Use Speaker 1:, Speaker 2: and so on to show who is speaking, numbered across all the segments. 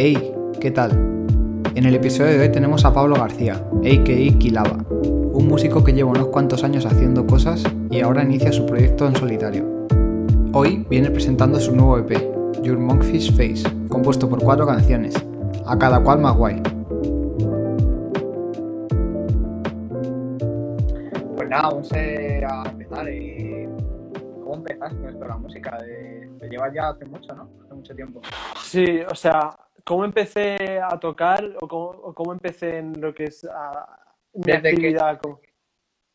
Speaker 1: Hey, ¿qué tal? En el episodio de hoy tenemos a Pablo García, a.k.a. Kilaba, un músico que lleva unos cuantos años haciendo cosas y ahora inicia su proyecto en solitario. Hoy viene presentando su nuevo EP, Your Monkfish Face, compuesto por cuatro canciones, a cada cual más guay.
Speaker 2: Pues nada, vamos a empezar. Eh, ¿Cómo empezaste con esto la música? De, te llevas ya hace mucho, ¿no? Hace mucho tiempo.
Speaker 3: Sí, o sea, ¿cómo empecé a tocar o cómo, o cómo empecé en lo que es a, mi
Speaker 2: Desde que-
Speaker 3: actividad? como-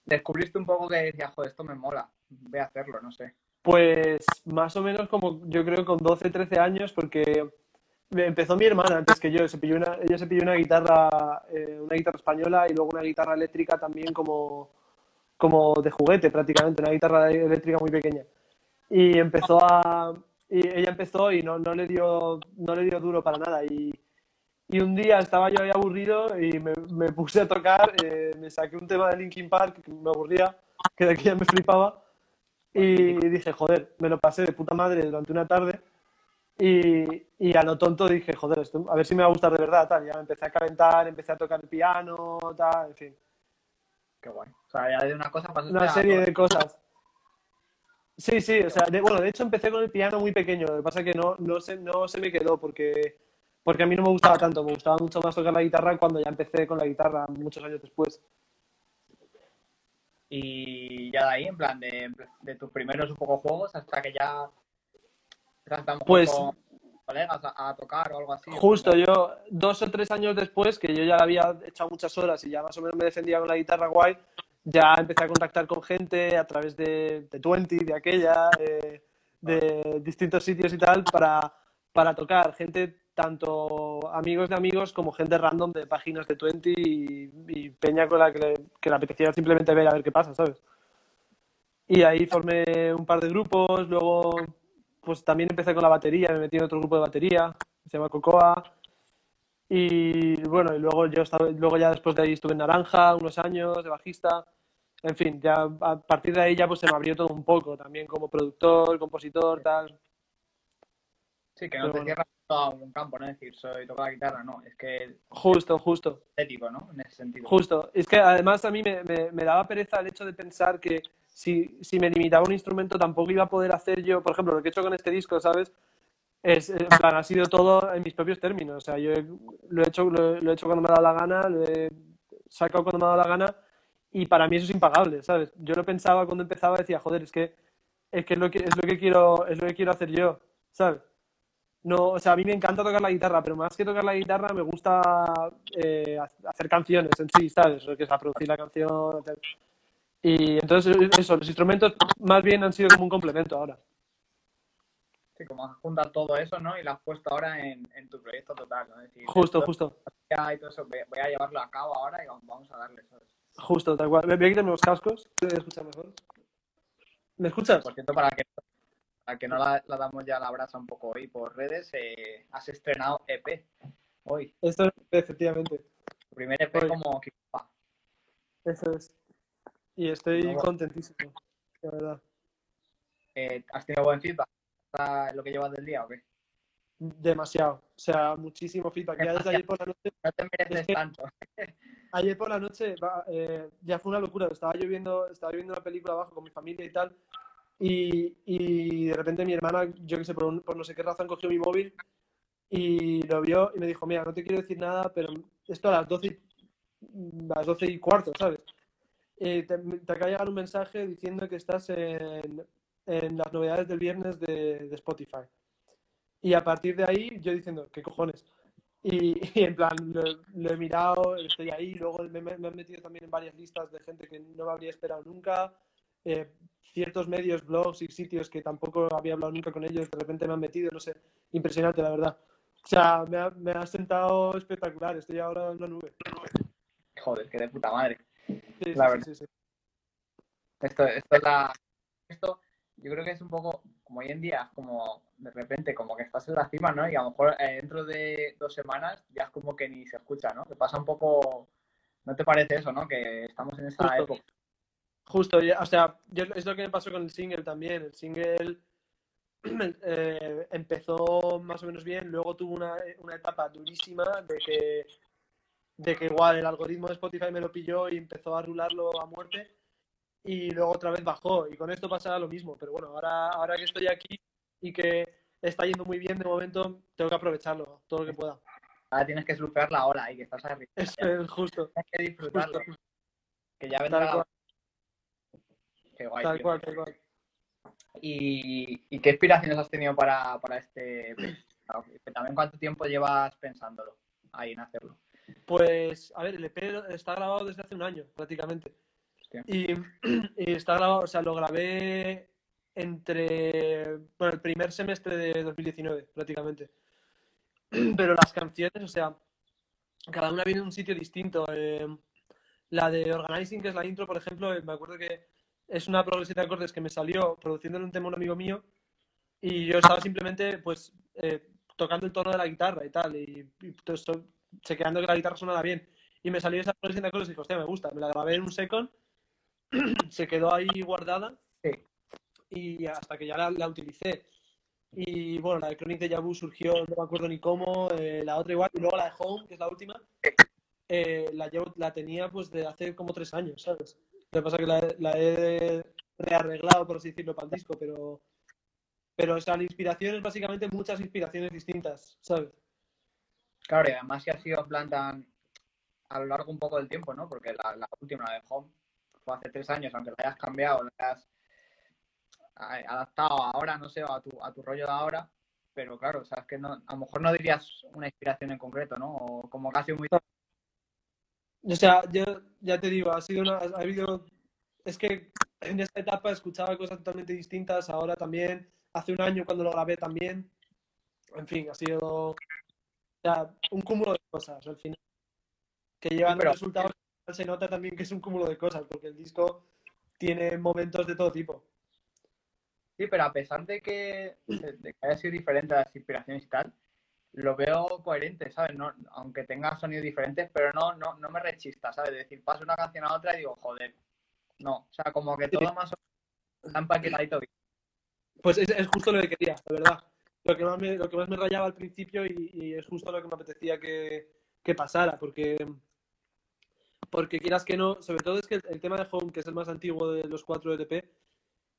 Speaker 2: Descubriste un poco que decías, joder, esto me mola, voy a hacerlo, no sé.
Speaker 3: Pues más o menos como yo creo con 12, 13 años, porque empezó mi hermana antes que yo. Se pilló una, ella se pilló una guitarra, eh, una guitarra española y luego una guitarra eléctrica también como, como de juguete prácticamente, una guitarra eléctrica muy pequeña. Y empezó a, y ella empezó y no, no le dio, no le dio duro para nada. Y, y un día estaba yo ahí aburrido y me, me puse a tocar, eh, me saqué un tema de Linkin Park que me aburría, que de aquí ya me flipaba. Y dije, joder, me lo pasé de puta madre durante una tarde. Y, y a lo tonto dije, joder, esto, a ver si me va a gustar de verdad, tal. Ya me empecé a calentar, empecé a tocar el piano, tal, en fin.
Speaker 2: Qué guay. O sea, ya de una cosa pasaste
Speaker 3: Una serie de cosas. Sí, sí, o sea, de- bueno, de hecho empecé con el piano muy pequeño, lo que pasa es que no, no, se, no se me quedó porque, porque a mí no me gustaba tanto, me gustaba mucho más tocar la guitarra cuando ya empecé con la guitarra muchos años después.
Speaker 2: Y ya de ahí, en plan, de, de tus primeros un poco juegos hasta que ya mejor
Speaker 3: Pues-
Speaker 2: con colegas a, a tocar o algo así.
Speaker 3: Justo, yo dos o tres años después, que yo ya había echado muchas horas y ya más o menos me defendía con la guitarra guay, ya empecé a contactar con gente a través de, de Twenty, de aquella, eh, de distintos sitios y tal, para, para tocar. Gente, tanto amigos de amigos como gente random de páginas de Twenty y, peña con la que le, que le apetecía simplemente ver a ver qué pasa, ¿sabes? Y ahí formé un par de grupos, luego pues también empecé con la batería, me metí en otro grupo de batería, se llama Cocoa. Y bueno, y luego yo estaba, luego ya después de ahí estuve en Naranja unos años de bajista. En fin, ya a partir de ahí ya pues se me abrió todo un poco, también como productor, compositor, tal.
Speaker 2: Sí, que no
Speaker 3: Pero
Speaker 2: te cierras a un campo, ¿no? Es decir, soy toco la guitarra, no. Es que
Speaker 3: Justo, justo.
Speaker 2: estético, ¿no? En ese sentido.
Speaker 3: Justo. Es que además a mí me, me- me daba pereza el hecho de pensar que si, si me limitaba un instrumento tampoco iba a poder hacer yo, por ejemplo, lo que he hecho con este disco, ¿sabes? Es, en plan, ha sido todo en mis propios términos. O sea, yo he- lo he hecho, lo, lo he hecho cuando me ha dado la gana, lo he sacado cuando me ha dado la gana y para mí eso es impagable, ¿sabes? Yo lo pensaba cuando empezaba, decía, joder, es que es que es lo que es lo que quiero es lo que quiero hacer yo, ¿sabes? No, o sea, a mí me encanta tocar la guitarra, pero más que tocar la guitarra me gusta eh, hacer canciones en sí, ¿sabes? Lo que es producir la canción. tal. Y entonces, eso, los instrumentos más bien han sido como un complemento ahora.
Speaker 2: Como has juntado todo eso, ¿no? Y lo has puesto ahora en, en tu proyecto total, ¿no? Es decir,
Speaker 3: Justo, justo,
Speaker 2: y todo eso, voy a llevarlo a cabo ahora y vamos- a darle, ¿sabes?
Speaker 3: justo, tal cual. Me voy a quitarme los cascos, ¿te escuchas mejor? ¿Me escuchas?
Speaker 2: Por cierto, para que, para que no la, la damos ya la brasa un poco hoy por redes, eh, has estrenado EP hoy.
Speaker 3: Esto efectivamente,
Speaker 2: Tu primer EP
Speaker 3: Hoy.
Speaker 2: como Kipa.
Speaker 3: eso es. Y estoy
Speaker 2: No,
Speaker 3: contentísimo, la verdad.
Speaker 2: Eh, ¿Has tenido buen feedback? ¿Está lo que llevas del día o qué?
Speaker 3: Demasiado, o sea, muchísimo feedback. Ya desde ayer por la noche
Speaker 2: No te mereces tanto.
Speaker 3: Ayer por la noche eh, ya fue una locura. Estaba yo viendo, estaba viendo una película abajo con mi familia y tal. Y, y de repente mi hermana, yo que sé, por, un- por no sé qué razón, cogió mi móvil y lo vio y me dijo, mira, no te quiero decir nada, pero esto a las 12 y, a las 12 y cuarto, ¿sabes? Eh, te, te acaba de llegar un mensaje diciendo que estás en, en las novedades del viernes de, de Spotify. Y a partir de ahí, yo diciendo, ¿qué cojones? Y, y en plan, lo, lo he mirado, estoy ahí, luego me, me- he metido también en varias listas de gente que no me habría esperado nunca, eh, ciertos medios, blogs y sitios que tampoco había hablado nunca con ellos, de repente me han metido, no sé, impresionante la verdad. O sea, me ha, me ha sentado espectacular, estoy ahora en una nube.
Speaker 2: Joder, que de puta madre.
Speaker 3: Sí,
Speaker 2: La
Speaker 3: sí,
Speaker 2: verdad.
Speaker 3: sí.
Speaker 2: Esto, esto es la. Esto, yo creo que es un poco como hoy en día, como de repente, como que estás en la cima, ¿no? Y a lo mejor eh, dentro de dos semanas ya es como que ni se escucha, ¿no? Que pasa un poco. ¿No te parece eso, no? Que estamos en esa
Speaker 3: Justo.
Speaker 2: época.
Speaker 3: Justo, o sea, yo- es lo que me pasó con el single también. El single eh, empezó más o menos bien, luego tuvo una, una etapa durísima de que, de que igual el algoritmo de Spotify me lo pilló y empezó a rularlo a muerte y luego otra vez bajó y con esto pasaba lo mismo, pero bueno, ahora, ahora que estoy aquí y que está yendo muy bien de momento, tengo que aprovecharlo todo lo que pueda.
Speaker 2: Ahora tienes que surfear la ola y que estás arriba.
Speaker 3: Es justo.
Speaker 2: Tienes que disfrutarlo.
Speaker 3: Justo.
Speaker 2: Que ya
Speaker 3: Tal
Speaker 2: vendrá la
Speaker 3: cual,
Speaker 2: Qué guay,
Speaker 3: tal
Speaker 2: tío.
Speaker 3: cual, tal cual.
Speaker 2: ¿Y, y qué inspiraciones has tenido para, para este También cuánto tiempo llevas pensándolo ahí en hacerlo.
Speaker 3: Pues, a ver, el EP está grabado desde hace un año, prácticamente. Y, y está grabado, o sea, lo grabé entre, bueno, el primer semestre de 2019, prácticamente. Pero las canciones, o sea, cada una viene de un sitio distinto. Eh, la de Organizing, que es la intro, por ejemplo, eh, me acuerdo que es una progresión de acordes que me salió produciéndole un tema un amigo mío y yo estaba simplemente, pues, eh, tocando el tono de la guitarra y tal, y, y todo esto, chequeando que la guitarra sonara bien. Y me salió esa progresión de acordes y dije, hostia, me gusta. Me la grabé en un second, se quedó ahí guardada
Speaker 2: Sí.
Speaker 3: y hasta que ya la, la utilicé. Y bueno, la de Chronic de Yabu surgió, no me acuerdo ni cómo, eh, la otra igual, y luego la de Home, que es la última, eh, la, llevo, la tenía pues de hace como tres años, ¿sabes? Lo que pasa es que la, la he rearreglado, por así decirlo, para el disco, pero, pero o sea, la inspiración es básicamente muchas inspiraciones distintas, ¿sabes?
Speaker 2: Claro, y además si ha sido en plan tan a lo largo un poco del tiempo, ¿no? Porque la, la última, la de Home, fue hace tres años, aunque la hayas cambiado, la hayas adaptado ahora, no sé, a tu, a tu rollo de ahora, pero claro, o sea, es que no, a lo mejor no dirías una inspiración en concreto, ¿no? O como casi muy...
Speaker 3: O sea, yo ya te digo, ha sido una, ha habido, es que en esta etapa escuchaba cosas totalmente distintas, ahora también, hace un año cuando lo grabé también, en fin, ha sido o sea, un cúmulo de cosas al final, que llevan
Speaker 2: pero-
Speaker 3: resultados, se nota también que es un cúmulo de cosas, porque el disco tiene momentos de todo tipo.
Speaker 2: Sí, pero a pesar de que, de que haya sido diferente las inspiraciones y tal, lo veo coherente, ¿sabes? No, aunque tenga sonidos diferentes, pero no, no, no me rechista, ¿sabes? Es decir, paso una canción a otra y digo, joder, no. O sea, como que todo más o menos está empaquetadito bien.
Speaker 3: Pues es, es justo lo que quería, la verdad. Lo que más me, lo que más me rayaba al principio y, y es justo lo que me apetecía que, que pasara, porque, porque quieras que no, sobre todo es que el, el tema de Home, que es el más antiguo de los cuatro EDP,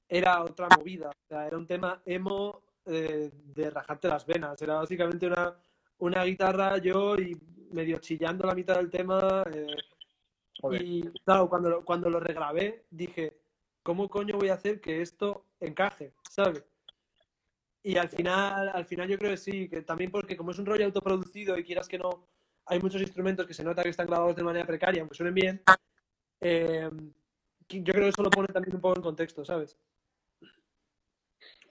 Speaker 3: era otra movida. O sea, era un tema emo eh, de rajarte las venas. Era básicamente una, una guitarra, yo y medio chillando la mitad del tema. eh, y claro, cuando, lo- cuando lo regrabé, dije, ¿cómo coño voy a hacer que esto encaje? ¿Sabes? Y al final, al final yo creo que sí, que también porque como es un rollo autoproducido y quieras que no, hay muchos instrumentos que se nota que están grabados de manera precaria, aunque suenen bien, eh, que yo creo que eso lo pone también un poco en contexto, ¿sabes?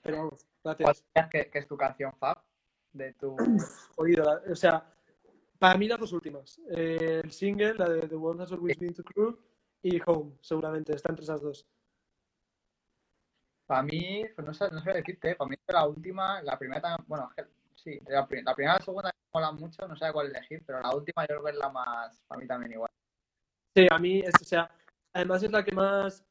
Speaker 3: Pero vamos,
Speaker 2: ¿Cuál
Speaker 3: gracias.
Speaker 2: dirías que, que es tu canción fab? De tu...
Speaker 3: Jodido, o sea, para mí las dos últimas. Eh, el single, la de The World Has Always Been Too Cruel, y Home, seguramente, está entre esas dos.
Speaker 2: Para mí, pues no sé, no sé decirte, para mí es la última, la primera también, bueno, sí, la, pri- la primera y la segunda me molan mucho, no sé cuál elegir, pero la última yo creo que es la más, para mí también igual.
Speaker 3: Sí, a mí, es, o sea, además es la que más,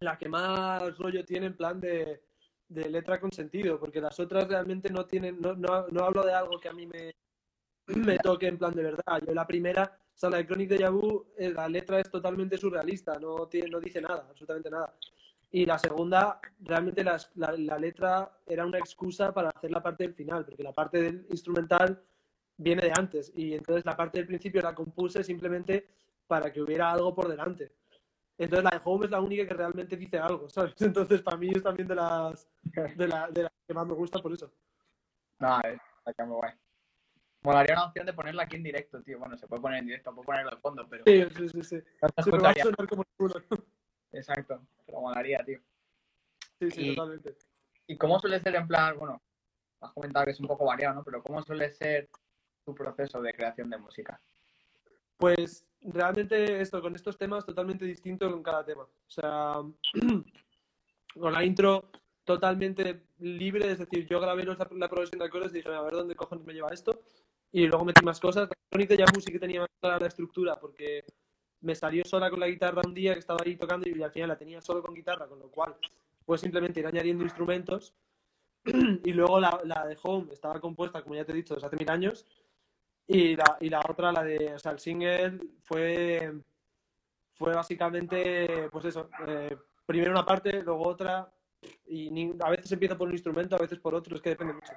Speaker 3: la que más rollo tiene en plan de, de letra con sentido, porque las otras realmente no tienen, no, no, no hablo de algo que a mí me, me toque en plan de verdad. Yo la primera, o sea, la de Chronic de Yabu, la letra es totalmente surrealista, no, tiene, no dice nada, absolutamente nada. Y la segunda, realmente las- la, la letra era una excusa para hacer la parte del final, porque la parte del instrumental viene de antes, y entonces la parte del principio la compuse simplemente para que hubiera algo por delante. Entonces la de Home es la única que realmente dice algo, ¿sabes? Entonces para mí es también de las, de, la- de las que más me gusta por eso.
Speaker 2: No, es la que muy guay. Molaría una opción de ponerla aquí en directo, tío. Bueno, se puede poner en directo, puedo ponerlo de fondo, pero
Speaker 3: Sí, sí, sí, sí.
Speaker 2: no
Speaker 3: Sí, pero va a sonar como el culo.
Speaker 2: Exacto, pero molaría, tío.
Speaker 3: Sí, sí,
Speaker 2: Y-
Speaker 3: totalmente.
Speaker 2: ¿Y cómo suele ser en plan, bueno, has comentado que es un poco variado, ¿no? Pero ¿cómo suele ser tu proceso de creación de música?
Speaker 3: Pues realmente esto, con estos temas totalmente distinto con cada tema. O sea, con la intro totalmente libre, es decir, yo grabé los- la progresión de acordes y dije, a ver dónde cojones me lleva esto. Y luego metí más cosas. La Yabu sí que tenía más clara la estructura porque me salió sola con la guitarra un día que estaba ahí tocando y al final la tenía solo con guitarra, con lo cual pues simplemente ir añadiendo instrumentos. y luego la, la de Home estaba compuesta, como ya te he dicho, desde hace mil años. Y la, otra, la de, o sea, el single fue, fue básicamente, pues eso, eh, primero una parte, luego otra, y a veces empieza por un instrumento, a veces por otro, es que depende mucho.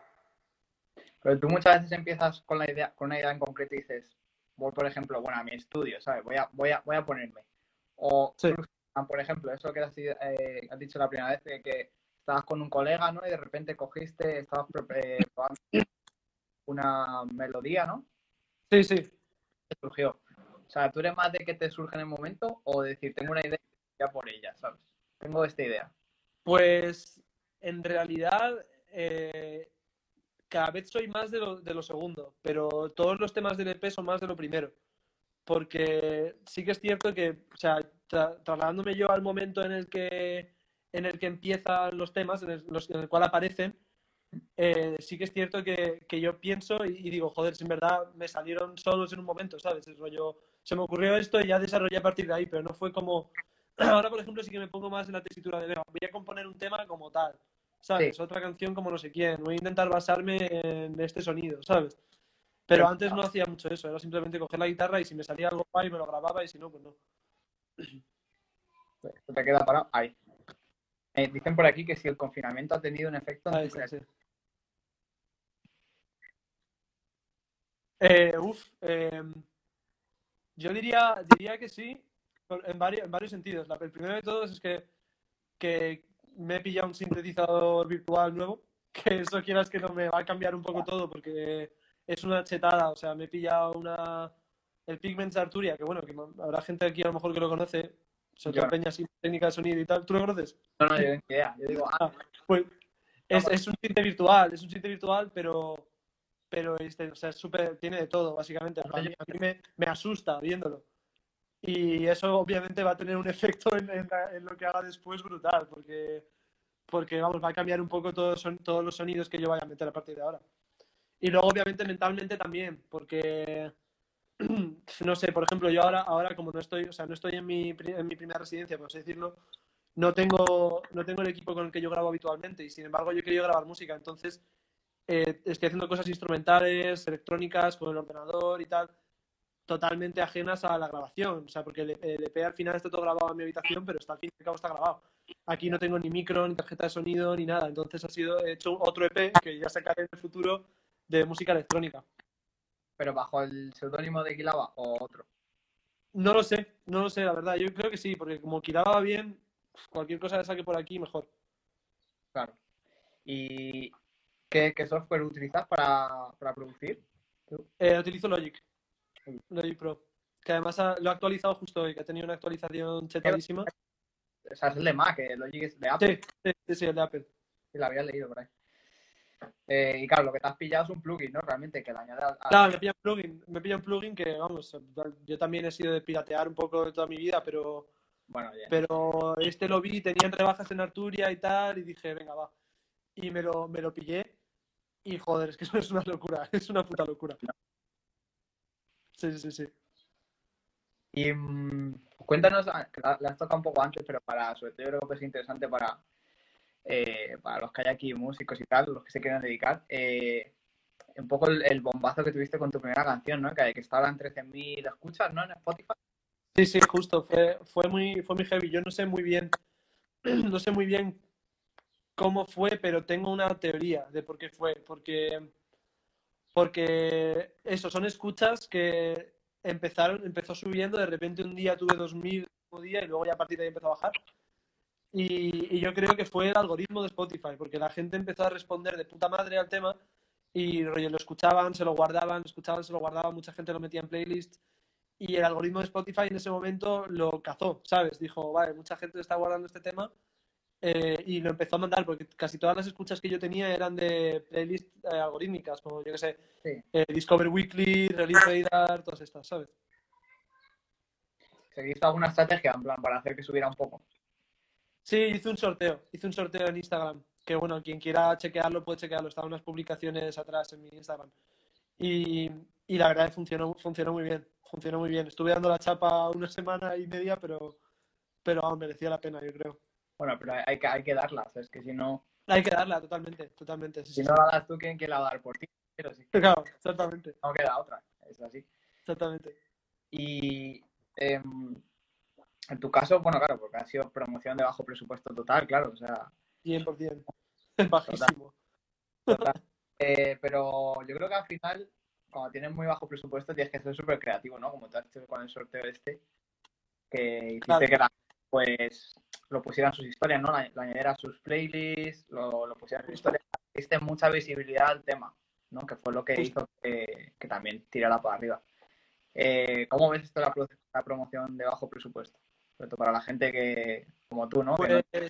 Speaker 2: Pero tú muchas veces empiezas con la idea, con una idea en concreto y dices, voy por ejemplo, bueno, a mi estudio, ¿sabes? Voy a, voy a, voy a ponerme. O,
Speaker 3: Sí.
Speaker 2: por ejemplo, eso que has, eh, has dicho la primera vez, de que estabas con un colega, ¿no? Y de repente cogiste, estabas eh, probando una melodía, ¿no?
Speaker 3: Sí, sí.
Speaker 2: Te surgió. O sea, ¿tú eres más de que te surge en el momento o de decir, tengo una idea ya por ella, ¿sabes? Tengo esta idea.
Speaker 3: Pues en realidad eh, cada vez soy más de lo, de lo segundo, pero todos los temas del EP son más de lo primero. Porque sí que es cierto que, o sea, tra- trasladándome yo al momento en el que, en el que empiezan los temas, en el, los- en el cual aparecen, eh, sí que es cierto que, que yo pienso y, y digo, joder, si en verdad me salieron solos en un momento, ¿sabes? Es rollo, se me ocurrió esto y ya desarrollé a partir de ahí, pero no fue como, ahora por ejemplo sí que me pongo más en la tesitura de, voy a componer un tema como tal, ¿sabes?
Speaker 2: Sí.
Speaker 3: Otra canción como no sé quién, voy a intentar basarme en este sonido, ¿sabes? Pero antes no hacía mucho eso, era simplemente coger la guitarra y si me salía algo guay me lo grababa y si no, pues no.
Speaker 2: Te queda parado ahí. Eh, dicen por aquí que si el confinamiento ha tenido un efecto en tu
Speaker 3: sí.
Speaker 2: creación.
Speaker 3: Eh, uf, eh, yo diría, diría que sí, en varios, en varios sentidos. La- el primero de todos es que, que me he pillado un sintetizador virtual nuevo, que eso quieras que no me va a cambiar un poco todo porque es una chetada, o sea, me he pillado una, el Pigments Arturia, que bueno, que habrá gente aquí a lo mejor que lo conoce, sobre
Speaker 2: Yo
Speaker 3: todo
Speaker 2: no.
Speaker 3: peña así, técnica de sonido y tal. ¿Tú lo conoces?
Speaker 2: No, no, yo idea. Yo digo, ah,
Speaker 3: Pues es, es un sinte virtual, es un sinte virtual, pero, pero este, o sea, es súper, tiene de todo, básicamente. A mí, a mí me, me asusta viéndolo. Y eso obviamente va a tener un efecto en, en en lo que haga después brutal, porque, porque vamos, va a cambiar un poco todos, son, todos los sonidos que yo vaya a meter a partir de ahora. Y luego, obviamente, mentalmente también, porque no sé, por ejemplo, yo ahora, ahora como no estoy, o sea, no estoy en mi, en mi primera residencia, por así decirlo, no tengo, no tengo el equipo con el que yo grabo habitualmente y sin embargo yo querido grabar música, entonces eh, estoy haciendo cosas instrumentales, electrónicas, con el ordenador y tal, totalmente ajenas a la grabación, o sea, porque el, EP al final está todo grabado en mi habitación, pero está al fin y al cabo está grabado. Aquí no tengo ni micro, ni tarjeta de sonido, ni nada, entonces ha sido he hecho otro EP que ya sacaré en el futuro de música electrónica.
Speaker 2: pero bajo el seudónimo de Quilaba o otro.
Speaker 3: No lo sé, no lo sé, la verdad. Yo creo que sí, porque como quilaba bien, cualquier cosa que saque por aquí, mejor.
Speaker 2: Claro. ¿Y qué, qué software utilizas para, para producir?
Speaker 3: Eh, utilizo Logic, Logic Pro, que además ha- lo he actualizado justo hoy, que ha tenido una actualización chetadísima.
Speaker 2: O sea, es el de Mac, el Logic es de Apple,
Speaker 3: Sí, sí, sí, el de Apple.
Speaker 2: sí, lo había leído por ahí. Eh, y claro, lo que te has pillado es un plugin, ¿no? Realmente, que le añade al...
Speaker 3: Claro, me pilla un plugin, me pilla un plugin que, vamos, yo también he sido de piratear un poco de toda mi vida, pero,
Speaker 2: Bueno, oye,
Speaker 3: pero este lo vi, tenían rebajas en Arturia y tal, y dije, venga, va. Y me lo, me lo pillé, y joder, es que eso es una locura, es una puta locura. Sí, sí, sí.
Speaker 2: Y mm, cuéntanos, ah, la, has tocado un poco antes, pero para, sobre todo yo creo que es interesante para, eh, para los que hay aquí músicos y tal, los que se quieran dedicar, eh, un poco el, el bombazo que tuviste con tu primera canción, ¿no? Que, que estaba en 13.000 escuchas, ¿no? En Spotify.
Speaker 3: Sí, sí, justo, fue, fue muy, fue muy heavy. Yo no sé muy bien, no sé muy bien cómo fue, pero tengo una teoría de por qué fue. Porque, porque eso, son escuchas que empezaron, empezó subiendo, de repente un día tuve 2000 un día y luego ya a partir de ahí empezó a bajar. Y, y yo creo que fue el algoritmo de Spotify, porque la gente empezó a responder de puta madre al tema y rollo, lo escuchaban, se lo guardaban, lo escuchaban, se lo guardaban, mucha gente lo metía en playlists y el algoritmo de Spotify en ese momento lo cazó, ¿sabes? Dijo, vale, mucha gente está guardando este tema eh, y lo empezó a mandar porque casi todas las escuchas que yo tenía eran de playlists eh, algorítmicas, como yo que sé,
Speaker 2: Sí.
Speaker 3: eh, Discover Weekly, Release Radar, todas estas, ¿sabes?
Speaker 2: ¿Seguiste alguna estrategia, en plan, para hacer que subiera un poco?
Speaker 3: Sí, hice un sorteo, hice un sorteo en Instagram, que bueno, quien quiera chequearlo puede chequearlo, estaban unas publicaciones atrás en mi Instagram. Y, y la verdad funcionó, funcionó muy bien, funcionó muy bien. Estuve dando la chapa una semana y media, pero, pero vamos, merecía la pena, yo creo.
Speaker 2: Bueno, pero hay, que, hay que darlas, es que si no...
Speaker 3: Hay que darla, totalmente, totalmente. sí,
Speaker 2: Si
Speaker 3: sí,
Speaker 2: no
Speaker 3: sí.
Speaker 2: la das tú, ¿quién, quién la va a dar por ti? Pero sí,
Speaker 3: Claro, exactamente,
Speaker 2: no queda otra, es así.
Speaker 3: exactamente.
Speaker 2: Y em, en tu caso, bueno, claro, porque ha sido promoción de bajo presupuesto total, claro, o sea,
Speaker 3: 100%. Bajísimo.
Speaker 2: total. Eh, pero yo creo que al final, cuando tienes muy bajo presupuesto, tienes que ser súper creativo, ¿no? Como tú has hecho con el sorteo este, que hiciste
Speaker 3: Claro.
Speaker 2: que la pues lo pusieran sus historias, ¿no? Lo añadiera a sus playlists, lo, lo pusieran en sus historias, diste mucha visibilidad al tema, ¿no? Que fue lo que hizo que, que también tirara para arriba. Eh, ¿Cómo ves esto la, pro- la promoción de bajo presupuesto? Sobre todo para la gente que, como tú, ¿no? Que no-
Speaker 3: Pues,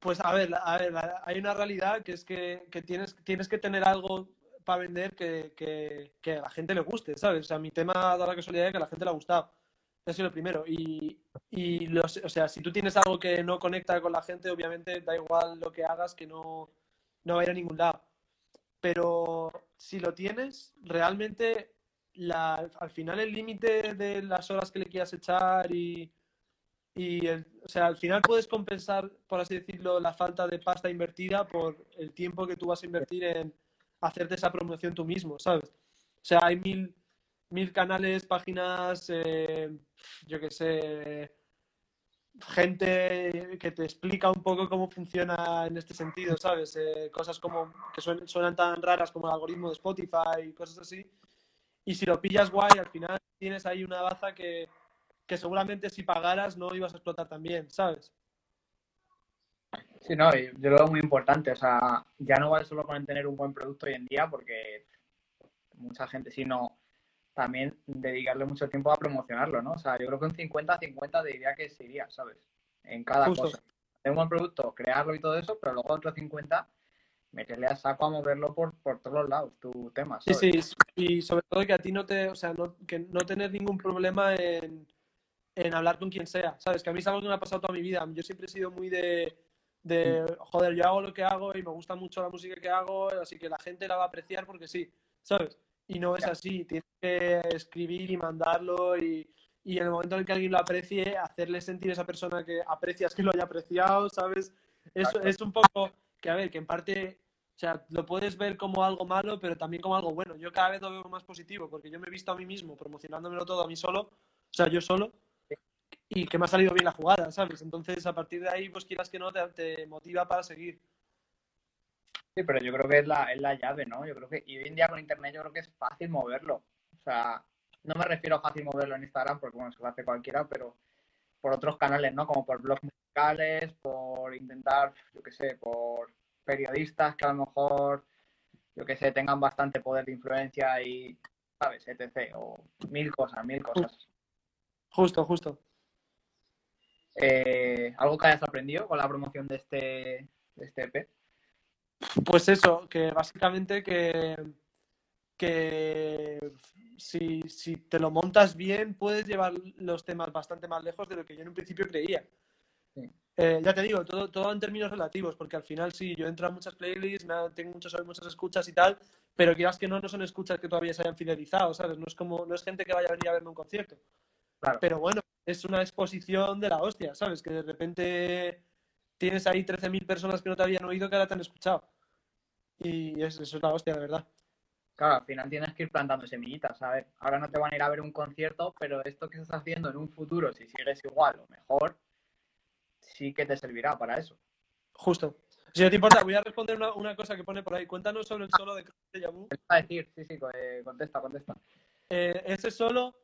Speaker 3: pues a ver, a ver, hay una realidad que es que, que tienes, tienes que tener algo para vender que, que- que a la gente le guste, ¿sabes? O sea, mi tema da la casualidad de que a la gente le ha gustado. Eso es lo primero. Y, y los- o sea, si tú tienes algo que no conecta con la gente, obviamente da igual lo que hagas, que no, no va a ir a ningún lado. Pero si lo tienes, realmente la, al final el límite de las horas que le quieras echar y, y el- o sea, al final puedes compensar, por así decirlo, la falta de pasta invertida por el tiempo que tú vas a invertir en hacerte esa promoción tú mismo, ¿sabes? O sea, hay mil, mil canales, páginas, eh, yo qué sé, gente que te explica un poco cómo funciona en este sentido, ¿sabes? Eh, cosas como que suenan, tan raras como el algoritmo de Spotify y cosas así. Y si lo pillas guay, al final tienes ahí una baza que, que seguramente si pagaras no ibas a explotar también, ¿sabes?
Speaker 2: Sí, no, yo lo veo muy importante. O sea, ya no vale solo con tener un buen producto hoy en día, porque mucha gente, sino también dedicarle mucho tiempo a promocionarlo, ¿no? O sea, yo creo que un 50-50 diría que se iría, ¿sabes? En cada
Speaker 3: Justo.
Speaker 2: cosa. Tener un buen producto, crearlo y todo eso, pero luego otro 50, meterle a saco a moverlo por, por todos los lados, tu tema,
Speaker 3: Sí,
Speaker 2: ¿sabes?
Speaker 3: sí, y sobre todo que a ti no te, o sea, no, que no tener ningún problema en, en hablar con quien sea, ¿sabes? Que a mí es algo que me ha pasado toda mi vida. Yo siempre he sido muy de, de, joder, yo hago lo que hago y me gusta mucho la música que hago, así que la gente la va a apreciar porque sí, ¿sabes? Y no es así, tienes que escribir y mandarlo y, y en el momento en el que alguien lo aprecie, hacerle sentir a esa persona que aprecias que lo haya apreciado, ¿sabes? Eso es un poco que, a ver, que en parte, o sea, lo puedes ver como algo malo, pero también como algo bueno. Yo cada vez lo veo más positivo, porque yo me he visto a mí mismo promocionándomelo todo a mí solo, o sea, yo solo, y que me ha salido bien la jugada, ¿sabes? Entonces, a partir de ahí, pues quieras que no, te, te motiva para seguir.
Speaker 2: Sí, pero yo creo que es la, es la llave, ¿no? Yo creo que, y hoy en día con internet yo creo que es fácil moverlo. O sea, no me refiero a fácil moverlo en Instagram, porque bueno, se lo hace cualquiera, pero por otros canales, ¿no? Como por blogs musicales, por intentar, yo qué sé, por periodistas que a lo mejor, yo qué sé, tengan bastante poder de influencia y, ¿sabes? etc. O mil cosas, mil cosas.
Speaker 3: Justo, justo.
Speaker 2: Eh, ¿Algo que hayas aprendido con la promoción de este, de este EP?
Speaker 3: Pues eso, que básicamente que, que si, si te lo montas bien, puedes llevar los temas bastante más lejos de lo que yo en un principio creía.
Speaker 2: Sí.
Speaker 3: Eh, ya te digo, todo, todo en términos relativos, porque al final sí, yo entro a muchas playlists, tengo muchas, muchas escuchas y tal, pero quieras que no, no son escuchas que todavía se hayan fidelizado, ¿sabes? No es como, no es gente que vaya a venir a verme un concierto.
Speaker 2: Claro.
Speaker 3: Pero bueno, es una exposición de la hostia, ¿sabes? Que de repente tienes ahí 13.000 personas que no te habían oído que ahora te han escuchado. Y es- eso es la hostia, de verdad.
Speaker 2: Claro, al final tienes que ir plantando semillitas, ¿sabes? Ahora no te van a ir a ver un concierto, pero esto que estás haciendo en un futuro, si sigues igual o mejor, sí que te servirá para eso.
Speaker 3: Justo. Si no te importa, voy a responder una, una cosa que pone por ahí. Cuéntanos sobre el solo de.
Speaker 2: ¿Qué te va a decir? Sí, sí, eh, contesta, contesta.
Speaker 3: Eh, ese solo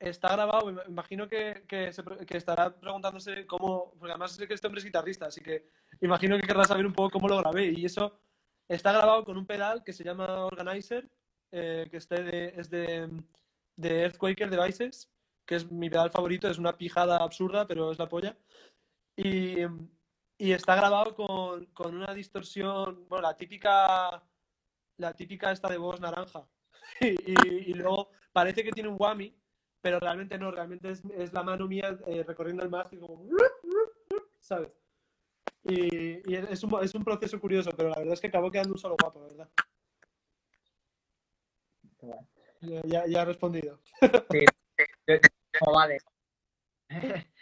Speaker 3: está grabado, imagino que, que, estará preguntándose cómo, porque además sé que este hombre es guitarrista, así que imagino que querrá saber un poco cómo lo grabé. Y eso está grabado con un pedal que se llama Organizer, eh, que este es de, Earthquaker Devices, que es mi pedal favorito, es una pijada absurda, pero es la polla. Y, está grabado con, con una distorsión, bueno, la típica, la típica esta de voz naranja. y, y- y luego parece que tiene un whammy, pero realmente no, realmente es, es la mano mía eh, recorriendo el mástil como... ¿Sabes? Y, y es, un, es un proceso curioso, pero la verdad es que acabó quedando un solo guapo, la ¿verdad? Ya, ya, ya he respondido.
Speaker 2: Oh, vale.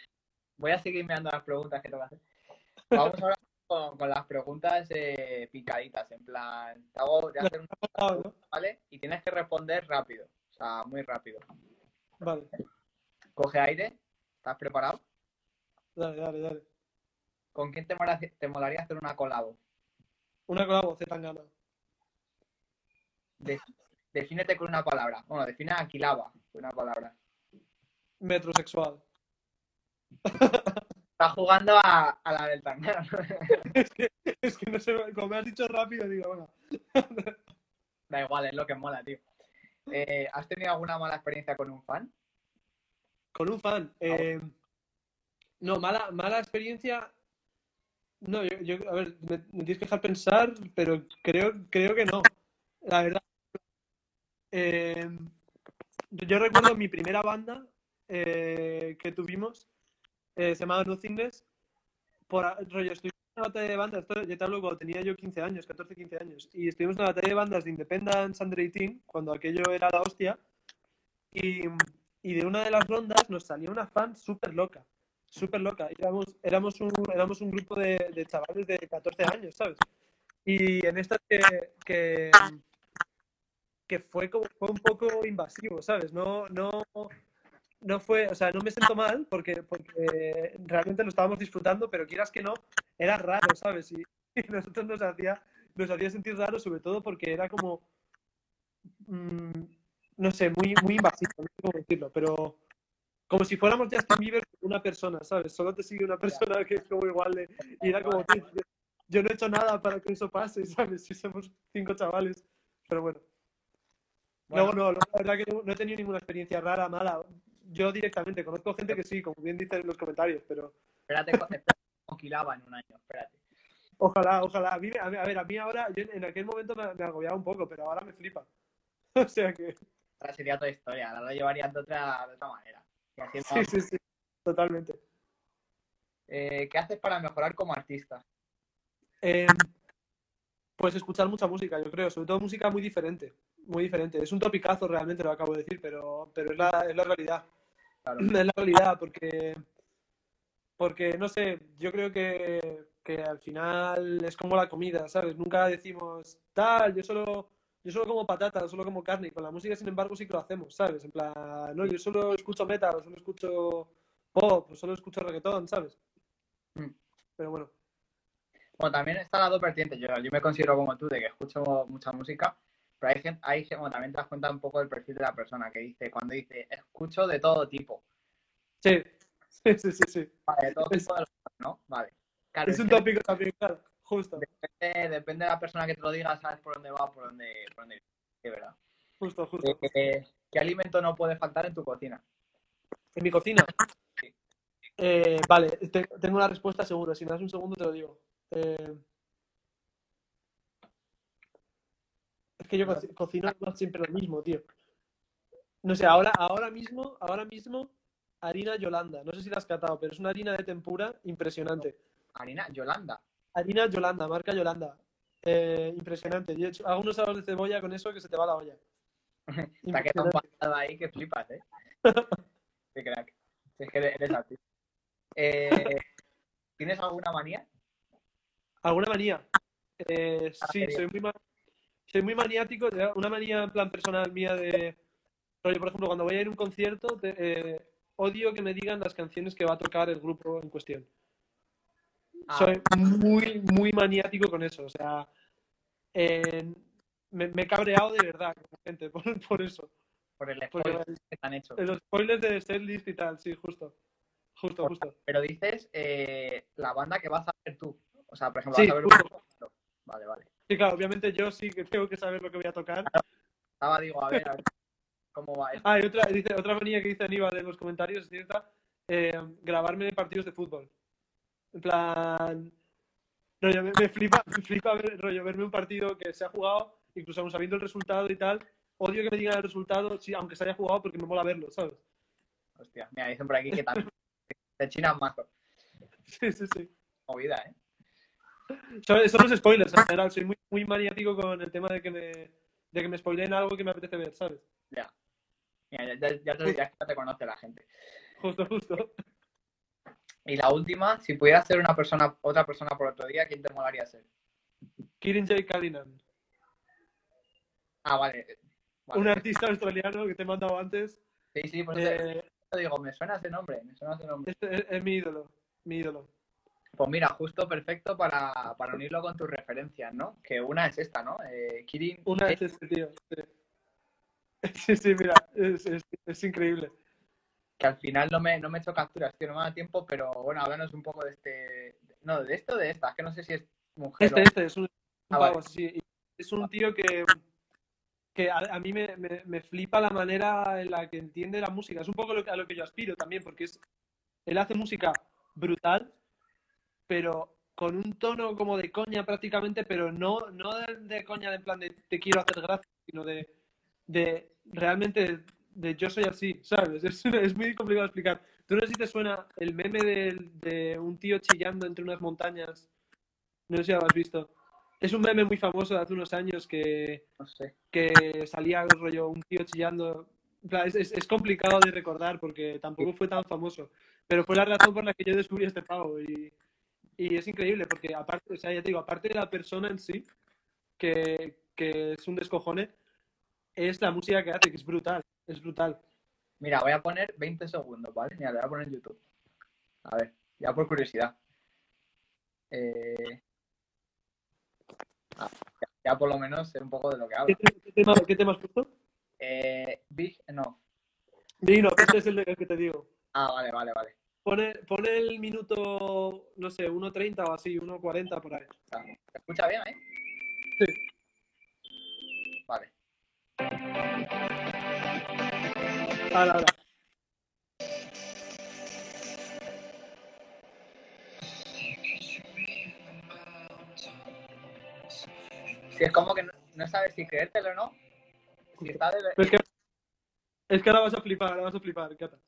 Speaker 2: Voy a seguir mirando las preguntas que tengo que hacer. Vamos ahora con, con las preguntas eh, picaditas, en plan, te hago de hacer una
Speaker 3: Ah, ¿no?
Speaker 2: ¿vale? Y tienes que responder rápido, o sea, muy rápido.
Speaker 3: Vale,
Speaker 2: Coge aire, ¿estás preparado?
Speaker 3: dale, dale, dale.
Speaker 2: ¿Con quién te, mola- te molaría hacer una colabo?
Speaker 3: Una colabo, Zetangana.
Speaker 2: De- defínete con una palabra. Bueno, define a Quilaba con una palabra.
Speaker 3: Metrosexual.
Speaker 2: Estás jugando a, a la del Tangana.
Speaker 3: Es que, es que no sé, como me has dicho rápido, digo, bueno.
Speaker 2: Da igual, es lo que mola, tío. Eh, ¿Has tenido alguna mala experiencia con un fan?
Speaker 3: Con un fan. eh, no, mala, mala experiencia. No, yo, a ver, me, tienes que dejar pensar, pero creo, creo que no. La verdad. Eh, yo, recuerdo mi primera banda que tuvimos, se llamaba Nothingness. Por rollo, en una batalla de bandas, yo te hablo cuando tenía yo 15 años, 14, 15 años, y estuvimos en una batalla de bandas de Independence Under 18, cuando aquello era la hostia, y, y de una de las rondas nos salía una fan súper loca, súper loca. Éramos, éramos, un, éramos un grupo de, de chavales de 14 años, ¿sabes? Y en esta que, que, que fue, como, fue un poco invasivo, ¿sabes? No, no, no fue, o sea, no me siento mal porque, porque realmente lo estábamos disfrutando, pero quieras que no, era raro, ¿sabes? Y, y nosotros nos hacía, nos hacía sentir raro, sobre todo porque era como, mm, no sé, muy, muy invasivo, no sé cómo decirlo, pero como si fuéramos Justin Bieber una persona, ¿sabes? Solo te sigue una persona que es como igual de, y era como, yo, yo no he hecho nada para que eso pase, ¿sabes? Si somos cinco chavales, pero bueno.
Speaker 2: Bueno.
Speaker 3: Luego no, la verdad que no, no he tenido ninguna experiencia rara, mala. Yo directamente conozco gente que sí, como bien dicen en los comentarios, pero
Speaker 2: Espérate, con- espérate con Quilaba en un año, espérate.
Speaker 3: ojalá, ojalá. A, mí, a, ver, a ver, a mí ahora, yo en aquel momento me, me agobiaba un poco, pero ahora me flipa. O sea que,
Speaker 2: Ahora sería otra historia, ahora lo llevarían de otra, de otra manera.
Speaker 3: Sí, sí, sí, totalmente.
Speaker 2: Eh, ¿Qué haces para mejorar como artista?
Speaker 3: Eh, pues escuchar mucha música, yo creo, sobre todo música muy diferente, muy diferente. Es un topicazo realmente, lo acabo de decir, pero, pero es, la, es la realidad.
Speaker 2: Claro.
Speaker 3: Es la realidad, porque, porque no sé, yo creo que, que al final es como la comida, ¿sabes? Nunca decimos, tal, yo solo, yo solo como patatas, solo como carne, y con la música, sin embargo, sí que lo hacemos, ¿sabes? En plan, no, yo solo escucho metal, o solo escucho pop, o solo escucho reggaetón, ¿sabes?
Speaker 2: Mm.
Speaker 3: Pero bueno,
Speaker 2: Bueno, también está las dos vertientes. Yo, yo me considero como tú, de que escucho mucha música, pero hay gente, hay, bueno, también te das cuenta un poco del perfil de la persona que dice, cuando dice, escucho de todo tipo.
Speaker 3: sí, sí, sí, sí. sí.
Speaker 2: Vale, de todo
Speaker 3: Es-
Speaker 2: tipo de los- ¿no? Vale. Claro,
Speaker 3: Es un tópico también, claro, justo,
Speaker 2: depende, depende de la persona que te lo diga, sabes por dónde va, por dónde, por dónde de verdad.
Speaker 3: justo, justo.
Speaker 2: Eh, ¿Qué alimento no puede faltar en tu cocina?
Speaker 3: En mi cocina. Eh, vale, te- tengo una respuesta segura. Si me das un segundo te lo digo. Eh, que yo co- cocino no siempre lo mismo, tío. No sé, ahora, ahora mismo, ahora mismo, harina Yolanda. No sé si la has catado, pero es una harina de tempura impresionante.
Speaker 2: Harina, Yolanda.
Speaker 3: Harina Yolanda, marca Yolanda. Eh, impresionante. Yo he hecho- hago unos salados de cebolla con eso que se te va la olla.
Speaker 2: Un
Speaker 3: Impresionante.
Speaker 2: pasado ahí que flipas, ¿eh? Qué crack. Es que eres artista. Eh, ¿Tienes alguna manía?
Speaker 3: ¿Alguna manía? Eh,
Speaker 2: Ah,
Speaker 3: sí, soy muy, ma- soy muy maniático. Una manía en plan personal mía de... por ejemplo, cuando voy a ir a un concierto, te- eh, odio que me digan las canciones que va a tocar el grupo en cuestión.
Speaker 2: Ah,
Speaker 3: Soy muy, muy maniático con eso. O sea, eh, me, me he cabreado de verdad con la gente por, por eso.
Speaker 2: por el spoiler que te han hecho.
Speaker 3: los spoilers de setlist y tal, sí, justo. Justo, justo.
Speaker 2: Pero dices eh, la banda que vas a ver tú. O sea, por ejemplo,
Speaker 3: Sí,
Speaker 2: vas a ver un... Vale, vale.
Speaker 3: Sí, claro, obviamente yo sí que tengo que saber lo que voy a tocar.
Speaker 2: Estaba, digo, a ver, a ver cómo va esto.
Speaker 3: Ah, y otra, dice, otra manía que dice Aníbal en los comentarios es cierta, eh, grabarme partidos de fútbol. En plan, rollo, me, me flipa, me flipa ver, rollo, verme un partido que se ha jugado, incluso aún sabiendo el resultado y tal. Odio que me digan el resultado, sí, aunque se haya jugado, porque me mola verlo, ¿sabes?
Speaker 2: Hostia, mira, dicen por aquí que también te chinas mazo.
Speaker 3: Sí, sí, sí.
Speaker 2: Movida, ¿eh?
Speaker 3: Son, son los spoilers, en general. Soy muy, muy maniático con el tema de que me, de que me spoileen algo que me apetece ver, ¿sabes?
Speaker 2: Ya. Ya, ya, ya te, conoce la gente.
Speaker 3: Justo, justo.
Speaker 2: Y la última, si pudieras ser una persona, otra persona por otro día, ¿quién te molaría ser?
Speaker 3: Kirin J. Kalinan,
Speaker 2: Ah, vale. vale.
Speaker 3: un artista australiano que te he mandado antes.
Speaker 2: Sí, sí, por eso te-
Speaker 3: Eh,
Speaker 2: te digo, me suena ese nombre, me suena ese nombre.
Speaker 3: este es, es mi ídolo, mi ídolo.
Speaker 2: Pues mira, justo perfecto para, para unirlo con tus referencias, ¿no? Que una es esta, ¿no? Eh, Kirin.
Speaker 3: Una
Speaker 2: eh,
Speaker 3: es este tío. Sí, sí, sí, mira, es, es- es increíble.
Speaker 2: que al final no me, no me he hecho capturas, tío, no me da tiempo, pero bueno, háblanos un poco de este. No, de esto de esta, es que no sé si es mujer
Speaker 3: Este,
Speaker 2: o.
Speaker 3: este, es un,
Speaker 2: Ah,
Speaker 3: pavo, sí, Es un tío que, que a, a mí me, me- me flipa la manera en la que entiende la música. Es un poco lo que- a lo que yo aspiro también, porque es, él hace música brutal, pero con un tono como de coña prácticamente, pero no, no de, de coña de plan de te quiero hacer gracia, sino de, de realmente de yo soy así, ¿sabes? Es, es muy complicado de explicar. ¿Tú no sé si te suena el meme de, un tío chillando entre unas montañas? No sé si lo has visto. Es un meme muy famoso de hace unos años que,
Speaker 2: No sé.
Speaker 3: que salía el rollo un tío chillando. Es, es- es complicado de recordar porque tampoco fue tan famoso. Pero fue la razón por la que yo descubrí este pavo. Y, y es increíble porque, aparte, o sea, ya te digo, aparte de la persona en sí, que, que es un descojone, es la música que hace, que es brutal. Es brutal.
Speaker 2: Mira, voy a poner 20 segundos, ¿vale? Mira, le voy a poner en YouTube. A ver, ya por curiosidad. Eh, ah, ya, ya por lo menos sé un poco de lo que
Speaker 3: ¿Qué,
Speaker 2: habla.
Speaker 3: te- qué tema, qué tema has puesto?
Speaker 2: Eh, Big, no.
Speaker 3: Vino, este es el de- que te digo.
Speaker 2: Ah, vale, vale, vale.
Speaker 3: Pone, pone el minuto, no sé, 1.30 o así, 1.40 por ahí.
Speaker 2: Ah, ¿Se escucha bien, eh?
Speaker 3: Sí.
Speaker 2: Vale.
Speaker 3: Ahora, ahora.
Speaker 2: Si es como que no, no sabes si creértelo o no. Si está de...
Speaker 3: Es que, es que ahora vas a flipar, ahora vas a flipar, Cata.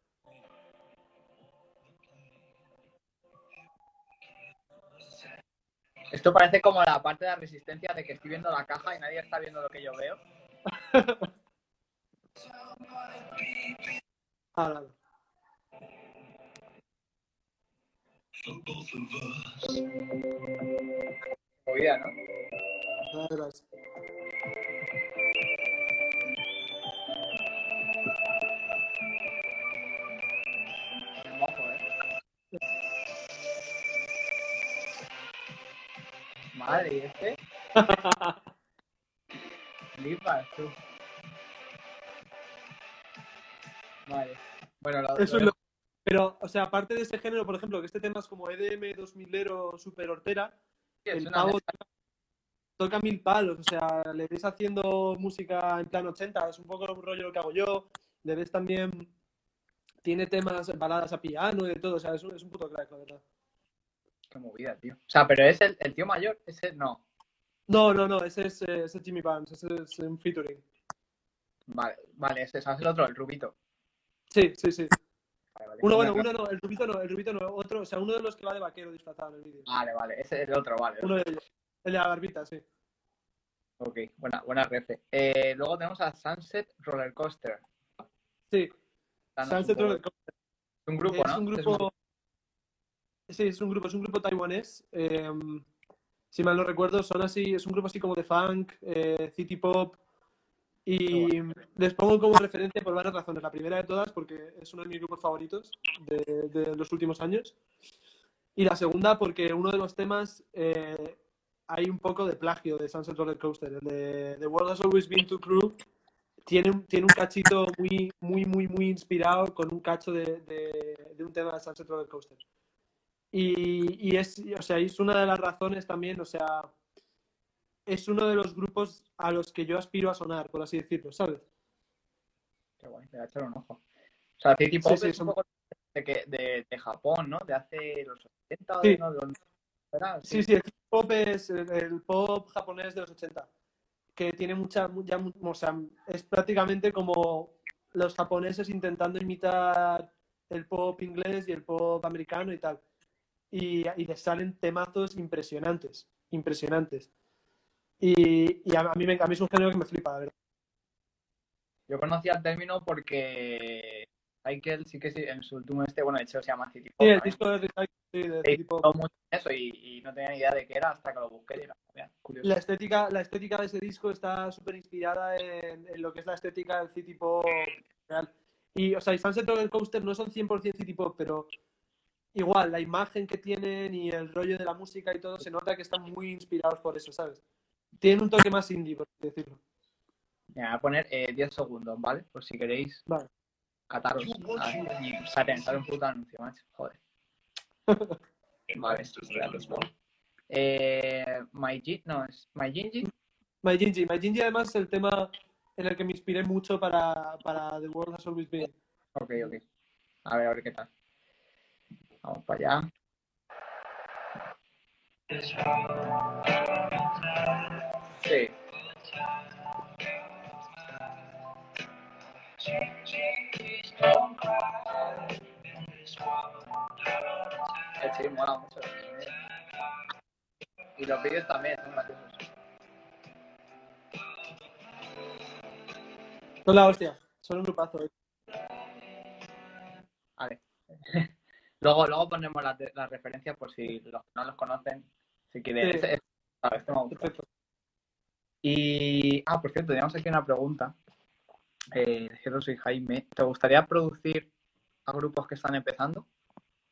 Speaker 2: Esto parece como la parte de la resistencia de que estoy viendo la caja y nadie está viendo lo que yo veo.
Speaker 3: Ahora.
Speaker 2: Movida, ¿no? Madre, ¿y este? Flipas, tú. Vale. Bueno, lo,
Speaker 3: Eso
Speaker 2: lo
Speaker 3: es lo- Pero, o sea, aparte de ese género, por ejemplo, que este tema es como EDM 2000ero super hortera,
Speaker 2: es
Speaker 3: el
Speaker 2: una
Speaker 3: pavo toca, toca mil palos, o sea, le ves haciendo música en plan 80, es un poco el rollo lo que hago yo, le ves también, tiene temas, baladas a piano y de todo, o sea, es un, es un puto crack, la verdad.
Speaker 2: Qué movida, tío. O sea, pero es el, el tío mayor, ese no.
Speaker 3: No, no, no, ese es, eh, ese es Jimmy Barnes, ese es un featuring.
Speaker 2: Vale, vale, ese es el otro, el rubito.
Speaker 3: Sí, sí, sí.
Speaker 2: Vale, vale.
Speaker 3: Uno, bueno, uno no, el rubito no, el rubito no, otro, o sea, uno de los que va de vaquero disfrazado en el vídeo.
Speaker 2: Vale, vale, ese es el otro, vale.
Speaker 3: Uno de ellos, el de la barbita, sí.
Speaker 2: Ok, buena, buena refe. Eh, luego tenemos a Sunset Roller Coaster.
Speaker 3: Sí,
Speaker 2: Danos
Speaker 3: Sunset
Speaker 2: un
Speaker 3: Roller Coaster.
Speaker 2: Es un grupo,
Speaker 3: es
Speaker 2: ¿no?
Speaker 3: un
Speaker 2: Es
Speaker 3: grupo. Sí, es un grupo, es un grupo taiwanés. eh, si mal no recuerdo, son así, es un grupo así como de funk, eh, city pop. Y les pongo como referencia por varias razones. La primera de todas, porque es uno de mis grupos favoritos de, de los últimos años. Y la segunda, porque uno de los temas eh, hay un poco de plagio de Sunset Roller Coaster. El de The World Has Always Been Too Cruel tiene, un- tiene un cachito muy, muy, muy, muy inspirado con un cacho de, de- de un tema de Sunset Roller Coaster. Y, y es, o sea, es una de las razones también, o sea, es uno de los grupos a los que yo aspiro a sonar, por así decirlo, ¿sabes?
Speaker 2: Qué guay, le voy a echar un ojo. O sea, City Pop
Speaker 3: Sí, sí,
Speaker 2: es un
Speaker 3: son-
Speaker 2: poco de, que- de, de Japón, ¿no? De hace los 80 o
Speaker 3: Sí. Sí, sí, el pop es el, pop japonés de los 80, que tiene mucha, mu- ya, o sea, es prácticamente como los japoneses intentando imitar el pop inglés y el pop americano y tal. Y, y les salen temazos impresionantes, impresionantes. Y, y a, a mí me, a mí es un género que me flipa, la verdad.
Speaker 2: Yo conocía el término porque Recycle sí que sí, en su último este, bueno, de hecho se llama City
Speaker 3: Sí,
Speaker 2: Pop,
Speaker 3: el
Speaker 2: ¿no?
Speaker 3: disco de Recycle, sí, de tipo...
Speaker 2: visto mucho eso y, y no tenía ni idea de qué era hasta que lo busqué y era, mira, curioso.
Speaker 3: La estética, la estética de ese disco está súper inspirada en, en lo que es la estética del City Pop real. Y, o sea, y Sunset Roller Coaster no son 100% City Pop, pero igual, la imagen que tienen y el rollo de la música y todo, se nota que están muy inspirados por eso, ¿sabes? Tienen un toque más indie, por así decirlo.
Speaker 2: Me voy a poner eh, 10 segundos, ¿vale? Por si queréis
Speaker 3: Vale.
Speaker 2: cataros a- sale un puto anuncio, macho. Joder. Vale, eh, My G, no, es My Gingy.
Speaker 3: My Gingy. My Gingy, además, es el tema en el que me inspiré mucho para, para The World Has Always Been.
Speaker 2: Ok, ok. A ver, a ver qué tal. Vamos para allá. Sí. Eh, Sí, mola mucho. Y los vídeos también son graciosos.
Speaker 3: Son la hostia, son un grupazo. eh.
Speaker 2: Vale. luego, luego ponemos las, las referencias por si los que no los conocen. Si quieren.
Speaker 3: Sí.
Speaker 2: Este. Y. Ah, por cierto, teníamos aquí una pregunta. Eh, Jesús y Jaime. ¿Te gustaría producir a grupos que están empezando?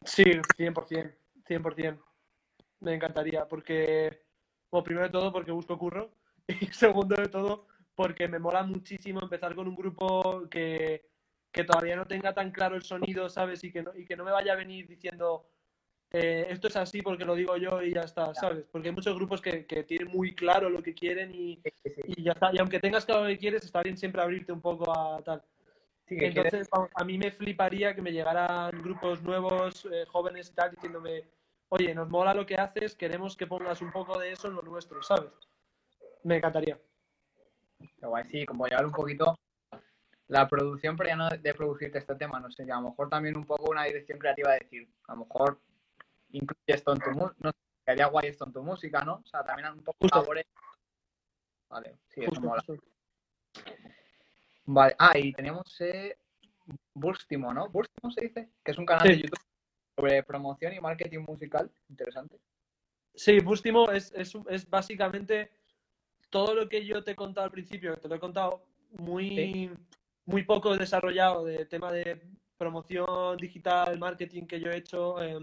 Speaker 3: Sí, 100%, 100%. Me encantaría, porque, bueno, primero de todo, porque busco curro, y segundo de todo, porque me mola muchísimo empezar con un grupo que, que todavía no tenga tan claro el sonido, ¿sabes? Y que no, y que no me vaya a venir diciendo, eh, esto es así porque lo digo yo y ya está, ¿sabes? Porque hay muchos grupos que, que tienen muy claro lo que quieren y,
Speaker 2: Sí, sí, sí.
Speaker 3: y ya está. Y aunque tengas claro lo que quieres, está bien siempre abrirte un poco a tal.
Speaker 2: Sí, que quieres-
Speaker 3: Entonces, vamos, a mí me fliparía que me llegaran grupos nuevos, eh, jóvenes y tal, diciéndome, oye, nos mola lo que haces, queremos que pongas un poco de eso en lo nuestro, ¿sabes? Me encantaría.
Speaker 2: Qué guay, sí, como llevar un poquito la producción, pero ya no de, producirte este tema, no sé, a lo mejor también un poco una dirección creativa de decir, a lo mejor incluye esto en tu música, no sé, quedaría guay esto en tu música, ¿no? O sea, también un poco
Speaker 3: Justo.
Speaker 2: labores. Vale, sí, eso
Speaker 3: Justo,
Speaker 2: mola.
Speaker 3: justo.
Speaker 2: Vale, ah, y tenemos eh, Burstimo, ¿no? Burstimo se dice, que es un canal
Speaker 3: Sí.
Speaker 2: de YouTube sobre promoción y marketing musical, interesante.
Speaker 3: Sí, Bústimo es, es, es básicamente todo lo que yo te he contado al principio, que te lo he contado muy, muy poco desarrollado de tema de promoción digital, marketing que yo he hecho, eh,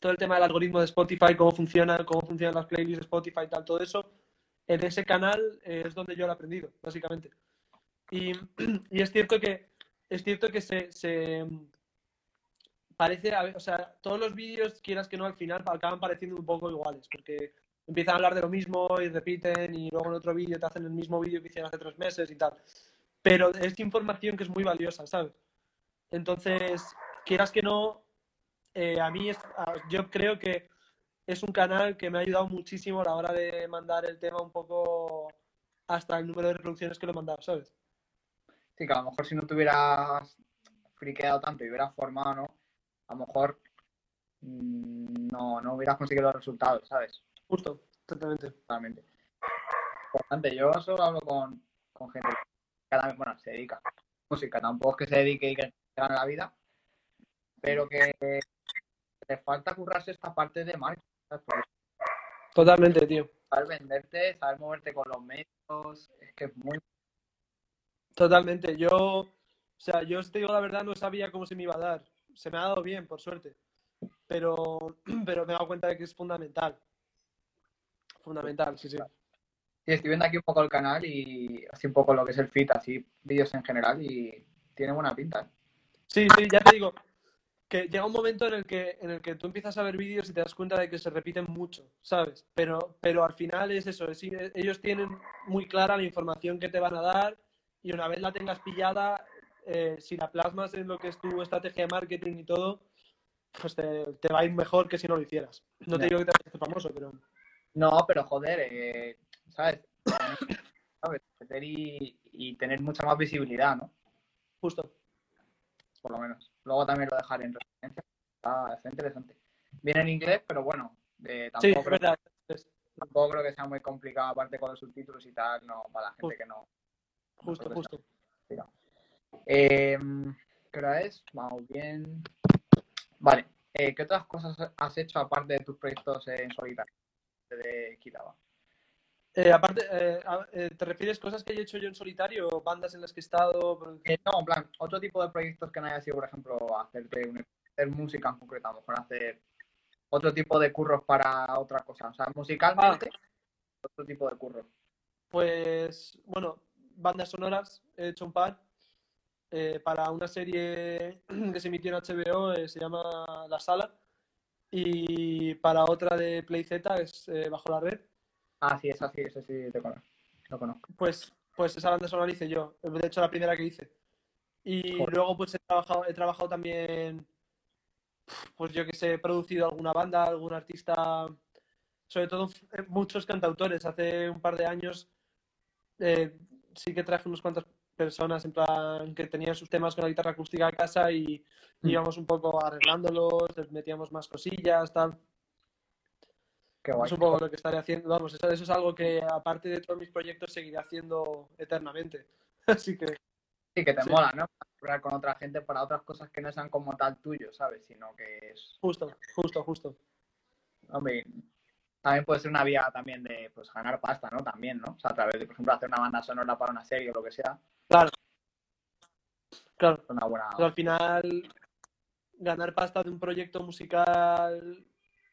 Speaker 3: todo el tema del algoritmo de Spotify, cómo funciona, cómo funcionan las playlists de Spotify, tal, todo eso, en ese canal eh, es donde yo lo he aprendido, básicamente. Y, y es cierto que es cierto que se, se parece, a ver, o sea, todos los vídeos, quieras que no, al final acaban pareciendo un poco iguales, porque empiezan a hablar de lo mismo y repiten y luego en otro vídeo te hacen el mismo vídeo que hicieron hace tres meses y tal. Pero es información que es muy valiosa, ¿sabes? Entonces, quieras que no, eh, a mí es, a- yo creo que es un canal que me ha ayudado muchísimo a la hora de mandar el tema un poco hasta el número de reproducciones que lo he mandado, ¿sabes?
Speaker 2: Sí, que a lo mejor si no te hubieras friqueado tanto y hubieras formado, ¿no? A lo mejor mm, no, no hubieras conseguido los resultados, ¿sabes?
Speaker 3: Justo, totalmente.
Speaker 2: Totalmente. Importante, yo solo hablo con, con gente bueno, se dedica a música, tampoco es que se dedique y que gane la vida, pero que le falta currarse esta parte de marketing,
Speaker 3: Totalmente, tío.
Speaker 2: saber venderte, saber moverte con los medios, es que es muy
Speaker 3: Totalmente. Yo, o sea, yo te digo la verdad, no sabía cómo se me iba a dar. Se me ha dado bien, por suerte. Pero, pero me he dado cuenta de que es fundamental. Fundamental, sí, sí.
Speaker 2: Sí, estoy viendo aquí un poco el canal y así un poco lo que es el fit, así vídeos en general y tiene buena pinta.
Speaker 3: Sí, sí, ya te digo que llega un momento en el que, en el que tú empiezas a ver vídeos y te das cuenta de que se repiten mucho, ¿sabes? Pero, pero al final es eso, es- ellos tienen muy clara la información que te van a dar y una vez la tengas pillada, eh, si la plasmas en lo que es tu estrategia de marketing y todo, pues te, te va a ir mejor que si no lo hicieras. No te digo que te hagas famoso, pero
Speaker 2: No, pero joder, eh, ¿sabes? ¿Sabes? Y, y tener mucha más visibilidad, ¿no?
Speaker 3: justo.
Speaker 2: Por lo menos. Luego también lo dejaré en referencia. Está, está interesante. Viene en inglés, pero bueno, eh, tampoco, creo, tampoco creo que sea muy complicado, aparte con los subtítulos y tal, no, para la gente
Speaker 3: Justo.
Speaker 2: que no.
Speaker 3: Justo, justo.
Speaker 2: Eh, hora es? Vamos bien. Vale. Eh, ¿Qué otras cosas has hecho aparte de tus proyectos en solitario de Kilaba?
Speaker 3: Eh, aparte, eh, eh, ¿te refieres cosas que he hecho yo en solitario? ¿Bandas en las que he estado?
Speaker 2: Eh, no, en plan, otro tipo de proyectos que no haya sido, por ejemplo, hacerte hacer música en concreto, a lo mejor hacer otro tipo de curros para otra cosa. O sea, musicalmente, otro tipo de curros.
Speaker 3: Pues, bueno, bandas sonoras, he hecho un par. para una serie que se emitió en HBO, se llama La Sala. Y para otra de Play Z, es Bajo la Red.
Speaker 2: Ah, sí, esa sí, ese sí te conozco. Lo conozco.
Speaker 3: Pues, pues esa banda sonora la hice yo. De hecho, la primera que hice. Y
Speaker 2: Joder.
Speaker 3: luego, pues he trabajado, he trabajado también, pues yo que sé, he producido alguna banda, algún artista, sobre todo eh, muchos cantautores. Hace un par de años eh, sí que traje unas cuantas personas en plan que tenían sus temas con la guitarra acústica a casa y
Speaker 2: Mm.
Speaker 3: íbamos un poco arreglándolos, les metíamos más cosillas, tal.
Speaker 2: Qué guay.
Speaker 3: Poco lo que estaré haciendo. Vamos, eso, eso es algo que aparte de todos mis proyectos seguiré haciendo eternamente. Así que
Speaker 2: Sí, que te
Speaker 3: Sí.
Speaker 2: mola, ¿no? Hablar con otra gente para otras cosas que no sean como tal tuyo, ¿sabes? Sino que es,
Speaker 3: justo, justo, justo.
Speaker 2: hombre, también puede ser una vía también de pues ganar pasta, ¿no? También, ¿no? O sea, a través de, por ejemplo, hacer una banda sonora para una serie o lo que sea,
Speaker 3: Claro. Claro.
Speaker 2: es una buena.
Speaker 3: Pero al final, ganar pasta de un proyecto musical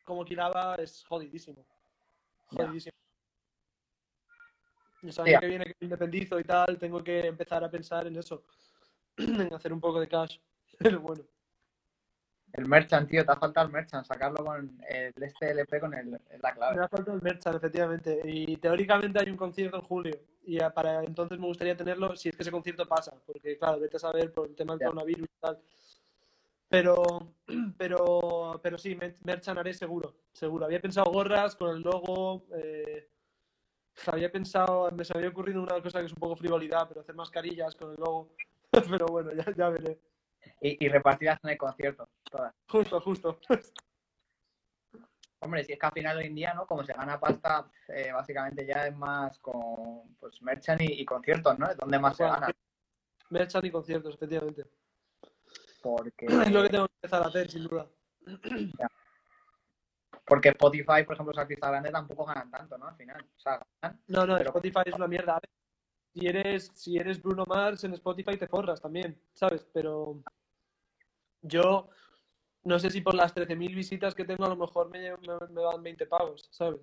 Speaker 3: como Kiraba es jodidísimo. Jodidísimo. El año que viene que me independizo y tal, tengo que empezar a pensar en eso. En hacer un poco de cash. Pero bueno.
Speaker 2: El merchant, tío, te ha faltado el merchant, sacarlo con el este LP con el, la clave.
Speaker 3: Me ha faltado el merchan, efectivamente. Y teóricamente hay un concierto en julio. Y para entonces me gustaría tenerlo si es que ese concierto pasa. Porque, claro, vete a saber por el tema del
Speaker 2: Ya.
Speaker 3: coronavirus y tal. Pero, pero, pero sí, mer- merchan haré seguro. Seguro. Había pensado gorras con el logo. eh, había pensado, me se había ocurrido una cosa que es un poco frivolidad, pero hacer mascarillas con el logo. pero bueno, ya, ya veré.
Speaker 2: Y, y repartirlas en el concierto, todas.
Speaker 3: Justo, justo.
Speaker 2: Hombre, si es que al final hoy en día, ¿no? Como se gana pasta, eh, básicamente ya es más con pues merchant y, y conciertos, ¿no? Es donde más se gana.
Speaker 3: Merchan y conciertos, efectivamente.
Speaker 2: Porque,
Speaker 3: Es lo que tengo que empezar a hacer, sin duda.
Speaker 2: porque Spotify, por ejemplo, los artistas grandes tampoco ganan tanto, ¿no? Al final. O sea, ganan.
Speaker 3: No, no,
Speaker 2: Pero-
Speaker 3: Spotify es una mierda. Si eres, si eres Bruno Mars en Spotify te forras también, ¿sabes? Pero yo no sé si por las 13.000 visitas que tengo a lo mejor me, me, me dan 20 pavos, ¿sabes?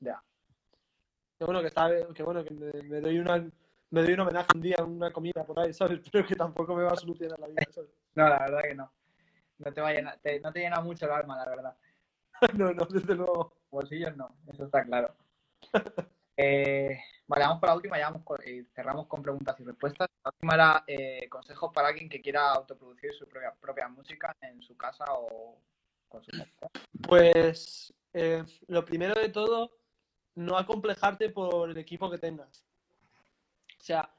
Speaker 2: Ya.
Speaker 3: Que bueno, que está, que bueno, que me, me doy una me doy un homenaje un día, una comida por ahí, ¿sabes? Pero que tampoco me va a solucionar la vida, ¿sabes?
Speaker 2: No, la verdad que no. No te, va a llenar- te- no te llena mucho el alma, la verdad.
Speaker 3: No, no, desde luego.
Speaker 2: Bolsillos no, eso está claro. Eh, vale, vamos por la última, ya vamos con- y cerramos con preguntas y respuestas. La última era eh, consejos para alguien que quiera autoproducir su propia, propia música en su casa o con su música.
Speaker 3: Pues eh, lo primero de todo, no acomplejarte por el equipo que tengas. O sea,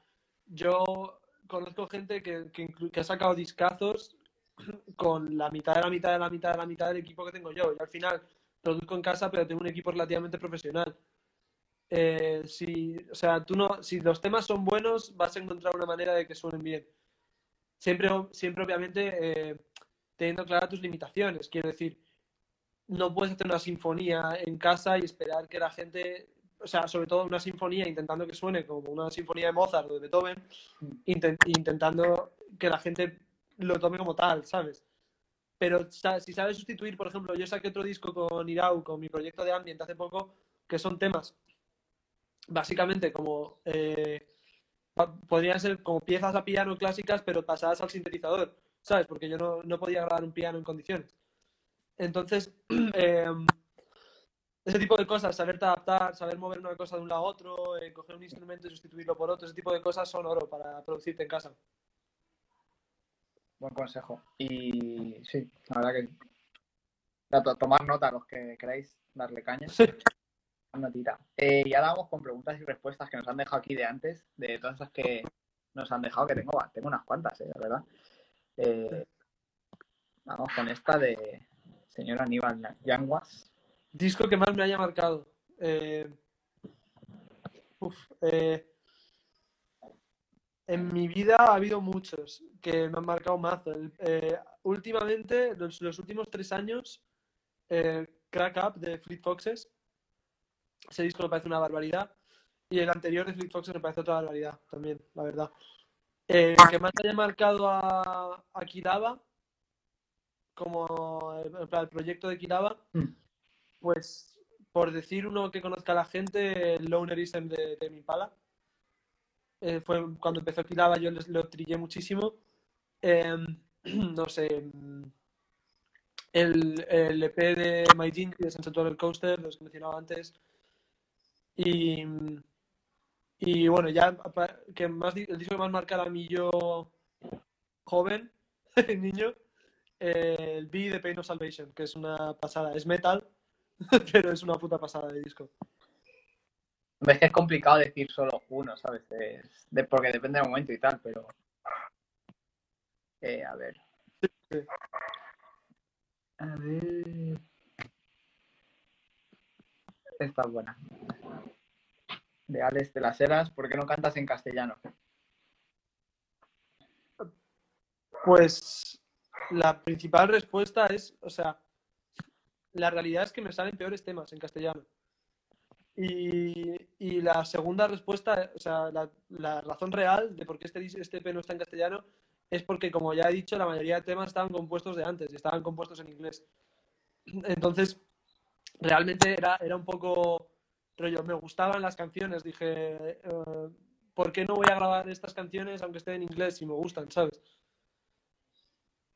Speaker 3: yo conozco gente que, que, ha sacado discazos con la mitad de la mitad de la mitad de la mitad del equipo que tengo yo. Y al final produzco en casa, pero tengo un equipo relativamente profesional. Eh, si, o sea, tú no, si los temas son buenos, vas a encontrar una manera de que suenen bien. Siempre, siempre obviamente, eh, teniendo claras tus limitaciones. Quiero decir, no puedes hacer una sinfonía en casa y esperar que la gente, o sea, sobre todo una sinfonía intentando que suene como una sinfonía de Mozart o de Beethoven, inten- intentando que la gente lo tome como tal, ¿sabes? Pero si sabes sustituir, por ejemplo, yo saqué otro disco con Irau, con mi proyecto de Ambient hace poco, que son temas básicamente como eh, podrían ser como piezas a piano clásicas, pero pasadas al sintetizador, ¿sabes? Porque yo no, no podía grabar un piano en condiciones. Entonces, eh, ese tipo de cosas, saberte adaptar, saber mover una cosa de un lado a otro, eh, coger un instrumento y sustituirlo por otro, ese tipo de cosas son oro para producirte en casa.
Speaker 2: Buen consejo. Y sí, la verdad que tomar nota los que queráis darle caña.
Speaker 3: Sí.
Speaker 2: Notita. Eh, y ahora vamos con preguntas y respuestas que nos han dejado aquí de antes, de todas esas que nos han dejado, que tengo, tengo unas cuantas, eh, la verdad. Eh, vamos con esta de señor Aníbal Yanguas.
Speaker 3: Disco que más me haya marcado. Eh, eh, En mi vida ha habido muchos que me han marcado mazo. Eh, últimamente, los, los últimos tres años, Crack Up de Fleet Foxes, ese disco me parece una barbaridad. Y el anterior de Fleet Foxes me parece otra barbaridad también, la verdad. Eh, el que más haya marcado a, a Kiraba, como el, el proyecto de Kiraba,
Speaker 2: Mm.
Speaker 3: Pues por decir uno que conozca a la gente, Lonerism de, de mi pala. Eh, fue cuando empezó Kiraba, yo lo trillé muchísimo. Em, no sé, mm, el, el EP de My Gin de Roller Coaster, los que mencionaba antes. Y, y bueno, ya que más, el disco que más marca a mí yo joven, niño, eh, el B de Pain of Salvation, que es una pasada. Es metal, pero es una puta pasada de disco.
Speaker 2: Ves que es complicado decir solo uno, ¿sabes? Es- de- porque depende del momento y tal, pero. Eh, a ver.
Speaker 3: sí.
Speaker 2: A ver. Esta es buena. De Alex de las Heras, ¿por qué no cantas en castellano?
Speaker 3: Pues la principal respuesta es, o sea, la realidad es que me salen peores temas en castellano. Y, la segunda respuesta, o sea, la, razón real de por qué este, este EP no está en castellano es porque, como ya he dicho, la mayoría de temas estaban compuestos de antes y estaban compuestos en inglés. Entonces, realmente era, era un poco rollo, me gustaban las canciones, dije, eh, ¿por qué no voy a grabar estas canciones aunque estén en inglés si me gustan, ¿sabes?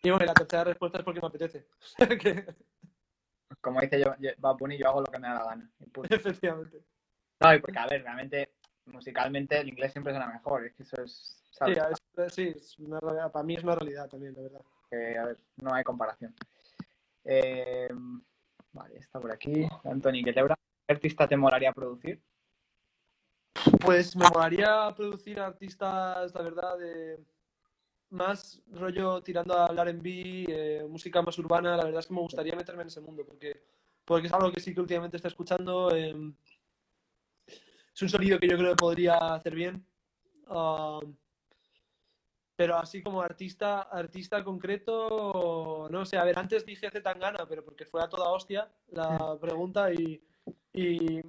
Speaker 3: Y bueno, la tercera respuesta es porque me apetece.
Speaker 2: Como dice yo, yo, Bad Bunny, yo hago lo que me da la gana.
Speaker 3: efectivamente.
Speaker 2: No, y porque, a ver, realmente, musicalmente el inglés siempre suena mejor. Es que eso es.
Speaker 3: Sí,
Speaker 2: ¿sabes?
Speaker 3: es, sí, es una realidad. para mí es una realidad también, la verdad.
Speaker 2: que, a ver, no hay comparación. Eh, vale, está por aquí. Anthony, ¿qué te habrá- ¿Qué artista te molaría producir?
Speaker 3: Pues me molaría producir artistas, la verdad, de más rollo tirando al R&B, eh, música más urbana. La verdad es que me gustaría meterme en ese mundo porque, porque es algo que sí que últimamente está escuchando. eh, es un sonido que yo creo que podría hacer bien. Um, pero así como artista, artista concreto, no sé. A ver, antes dije Zetangana, pero porque fue a toda hostia la pregunta y, y,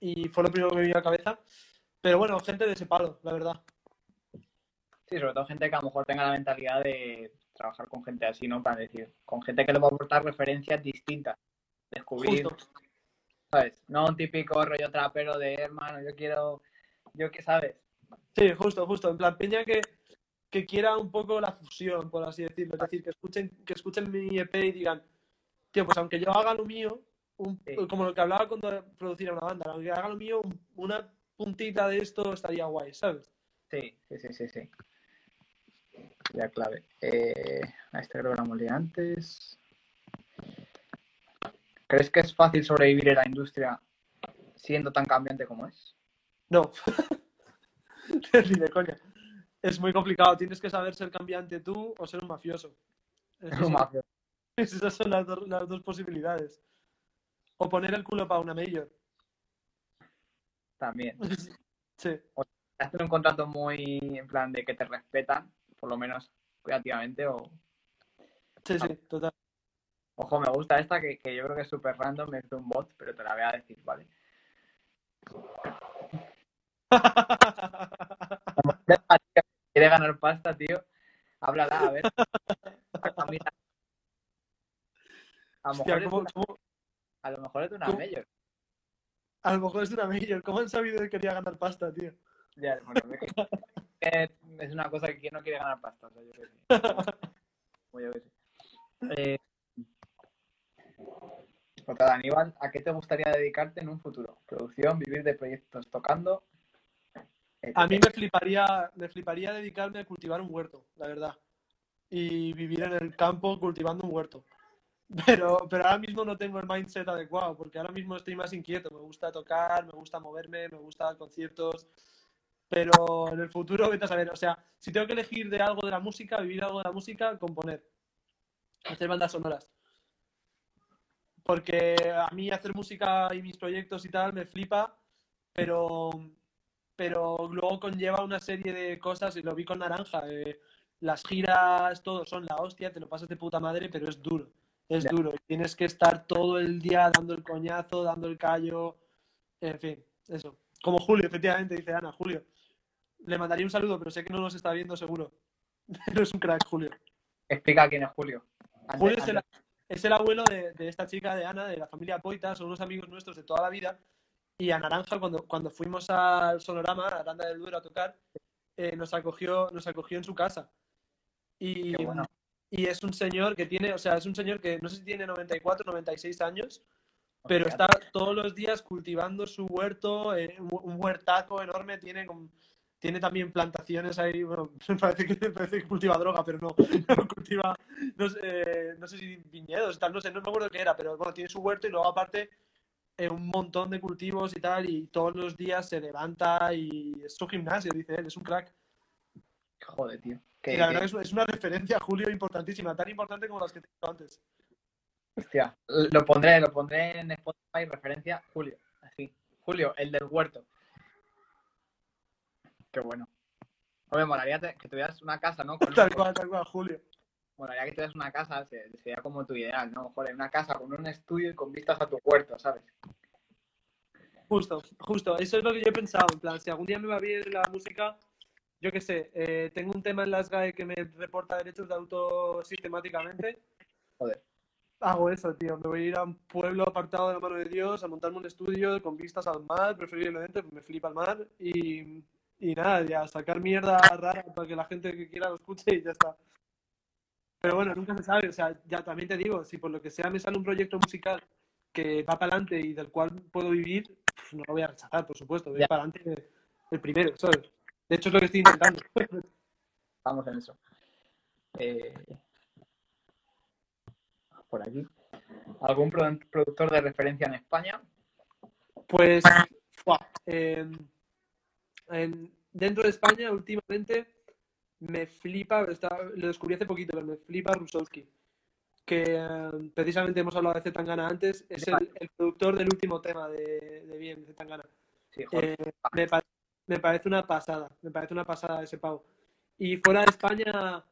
Speaker 3: y fue lo primero que me vino a la cabeza. Pero bueno, gente de ese palo, la verdad.
Speaker 2: Sí, sobre todo gente que a lo mejor tenga la mentalidad de trabajar con gente así, ¿no? Para decir, con gente que le va a aportar referencias distintas. Descubrir,
Speaker 3: Justo.
Speaker 2: ¿sabes? No un típico rollo trapero de hermano, yo quiero, yo que, ¿sabes?
Speaker 3: Sí, justo, justo. En plan, Peña que, que quiera un poco la fusión, por así decirlo. Es decir, que escuchen, que escuchen mi EP y digan, tío, pues aunque yo haga lo mío, un-
Speaker 2: Sí.
Speaker 3: como lo que hablaba cuando produciera una banda, aunque haga lo mío, un- una puntita de esto estaría guay, ¿sabes?
Speaker 2: Sí, sí, sí, sí, sí. Ya clave. Eh, a este creo que lo hemos antes. ¿Crees que es fácil sobrevivir en la industria siendo tan cambiante como es?
Speaker 3: No. Ni de coña. Es muy complicado. Tienes que saber ser cambiante tú o ser un mafioso. Esas son,
Speaker 2: Mafia.
Speaker 3: esas son las, dos, las dos posibilidades. O poner el culo para una mayor.
Speaker 2: También.
Speaker 3: Sí.
Speaker 2: Hacer un contrato muy en plan de que te respetan, por lo menos creativamente, o
Speaker 3: Sí, sí, total.
Speaker 2: ojo, me gusta esta que, que yo creo que es súper random, me hizo un bot, pero te la voy a decir, ¿vale? Quiere ganar pasta, tío. Háblala, a ver. A lo
Speaker 3: Hostia,
Speaker 2: mejor es
Speaker 3: ¿cómo-
Speaker 2: una,
Speaker 3: cómo-
Speaker 2: a lo mejor es una
Speaker 3: cómo-
Speaker 2: mayor.
Speaker 3: a lo mejor es de una mayor. ¿Cómo han sabido que quería ganar pasta, tío?
Speaker 2: Ya, bueno, es que es una cosa que no quiere ganar pasta. O sea, yo qué sé. Eh, otra, Aníbal, ¿a qué te gustaría dedicarte en un futuro? ¿Producción, vivir de proyectos tocando?
Speaker 3: A mí me fliparía, me fliparía dedicarme a cultivar un huerto, la verdad. Y vivir en el campo cultivando un huerto. Pero, pero ahora mismo no tengo el mindset adecuado, porque ahora mismo estoy más inquieto. Me gusta tocar, me gusta moverme, me gusta dar conciertos. Pero en el futuro, vete a saber. O sea, si tengo que elegir de algo de la música, vivir algo de la música, componer. Hacer bandas sonoras. Porque a mí hacer música y mis proyectos y tal me flipa, pero pero luego conlleva una serie de cosas, y lo vi con Naranja, eh, las giras, todo son la hostia, te lo pasas de puta madre, pero es duro, es
Speaker 2: Ya.
Speaker 3: duro. Tienes que estar todo el día dando el coñazo, dando el callo, en fin, eso. Como Julio, efectivamente, dice Ana, Julio. Le mandaría un saludo, pero sé que no nos está viendo seguro. Pero es un crack, Julio.
Speaker 2: Explica quién es Julio.
Speaker 3: Julio es el, es el abuelo de, de esta chica, de Ana, de la familia Poita, son unos amigos nuestros de toda la vida. Y a Naranja, cuando, cuando fuimos al Sonorama, a Aranda del Duero, a tocar, eh, nos, acogió, nos acogió en su casa. Y,
Speaker 2: bueno.
Speaker 3: y es un señor que tiene, o sea, es un señor que no sé si tiene 94, 96 años, pero está todos los días cultivando su huerto, eh, un un huertaco enorme, tiene, con- tiene también plantaciones ahí, bueno, parece que, parece que cultiva droga, pero no, no cultiva, no sé, no sé si viñedos y tal, no sé, no me acuerdo qué era, pero bueno, tiene su huerto y luego aparte eh, un montón de cultivos y tal, y todos los días se levanta y es su gimnasio, dice él, es un crack.
Speaker 2: Joder, tío.
Speaker 3: Y la
Speaker 2: que-
Speaker 3: verdad es, es una referencia, Julio, importantísima, tan importante como las que te he antes.
Speaker 2: hostia, lo pondré, lo pondré en Spotify, referencia Julio. Así. Julio, el del huerto. Qué bueno. Hombre, molaría que tuvieras una casa, ¿no? Con-
Speaker 3: Tal cual, tal cual, Julio.
Speaker 2: Molaría que tuvieras una casa, se- sería como tu ideal, ¿no? Joder, una casa con un estudio y con vistas a tu huerto, ¿sabes?
Speaker 3: Justo, justo, eso es lo que yo he pensado, en plan, si algún día me va bien la música, yo qué sé, eh, tengo un tema en las GAE que me reporta derechos de autor sistemáticamente.
Speaker 2: Joder.
Speaker 3: Hago eso, tío, me voy a ir a un pueblo apartado de la mano de Dios, a montarme un estudio con vistas al mar, preferiblemente, me flipa el mar, y, y nada, ya sacar mierda rara para que la gente que quiera lo escuche y ya está. Pero bueno, nunca se sabe, o sea, ya también te digo, si por lo que sea me sale un proyecto musical que va para adelante y del cual puedo vivir, pues no lo voy a rechazar, por supuesto, voy para adelante el primero, ¿sabes? De hecho es lo que estoy intentando.
Speaker 2: Vamos en eso. Eh, Por aquí. ¿Algún pro- productor de referencia en España?
Speaker 3: Pues, em, en- dentro de España, últimamente, me flipa, está, lo descubrí hace poquito, pero me flipa Rusowski, que em, precisamente hemos hablado de Zetangana antes, es el, el productor del último tema de, de Bien, Zetangana.
Speaker 2: Sí.
Speaker 3: Eh, me, pa- me parece una pasada, me parece una pasada ese pavo. Y fuera de España,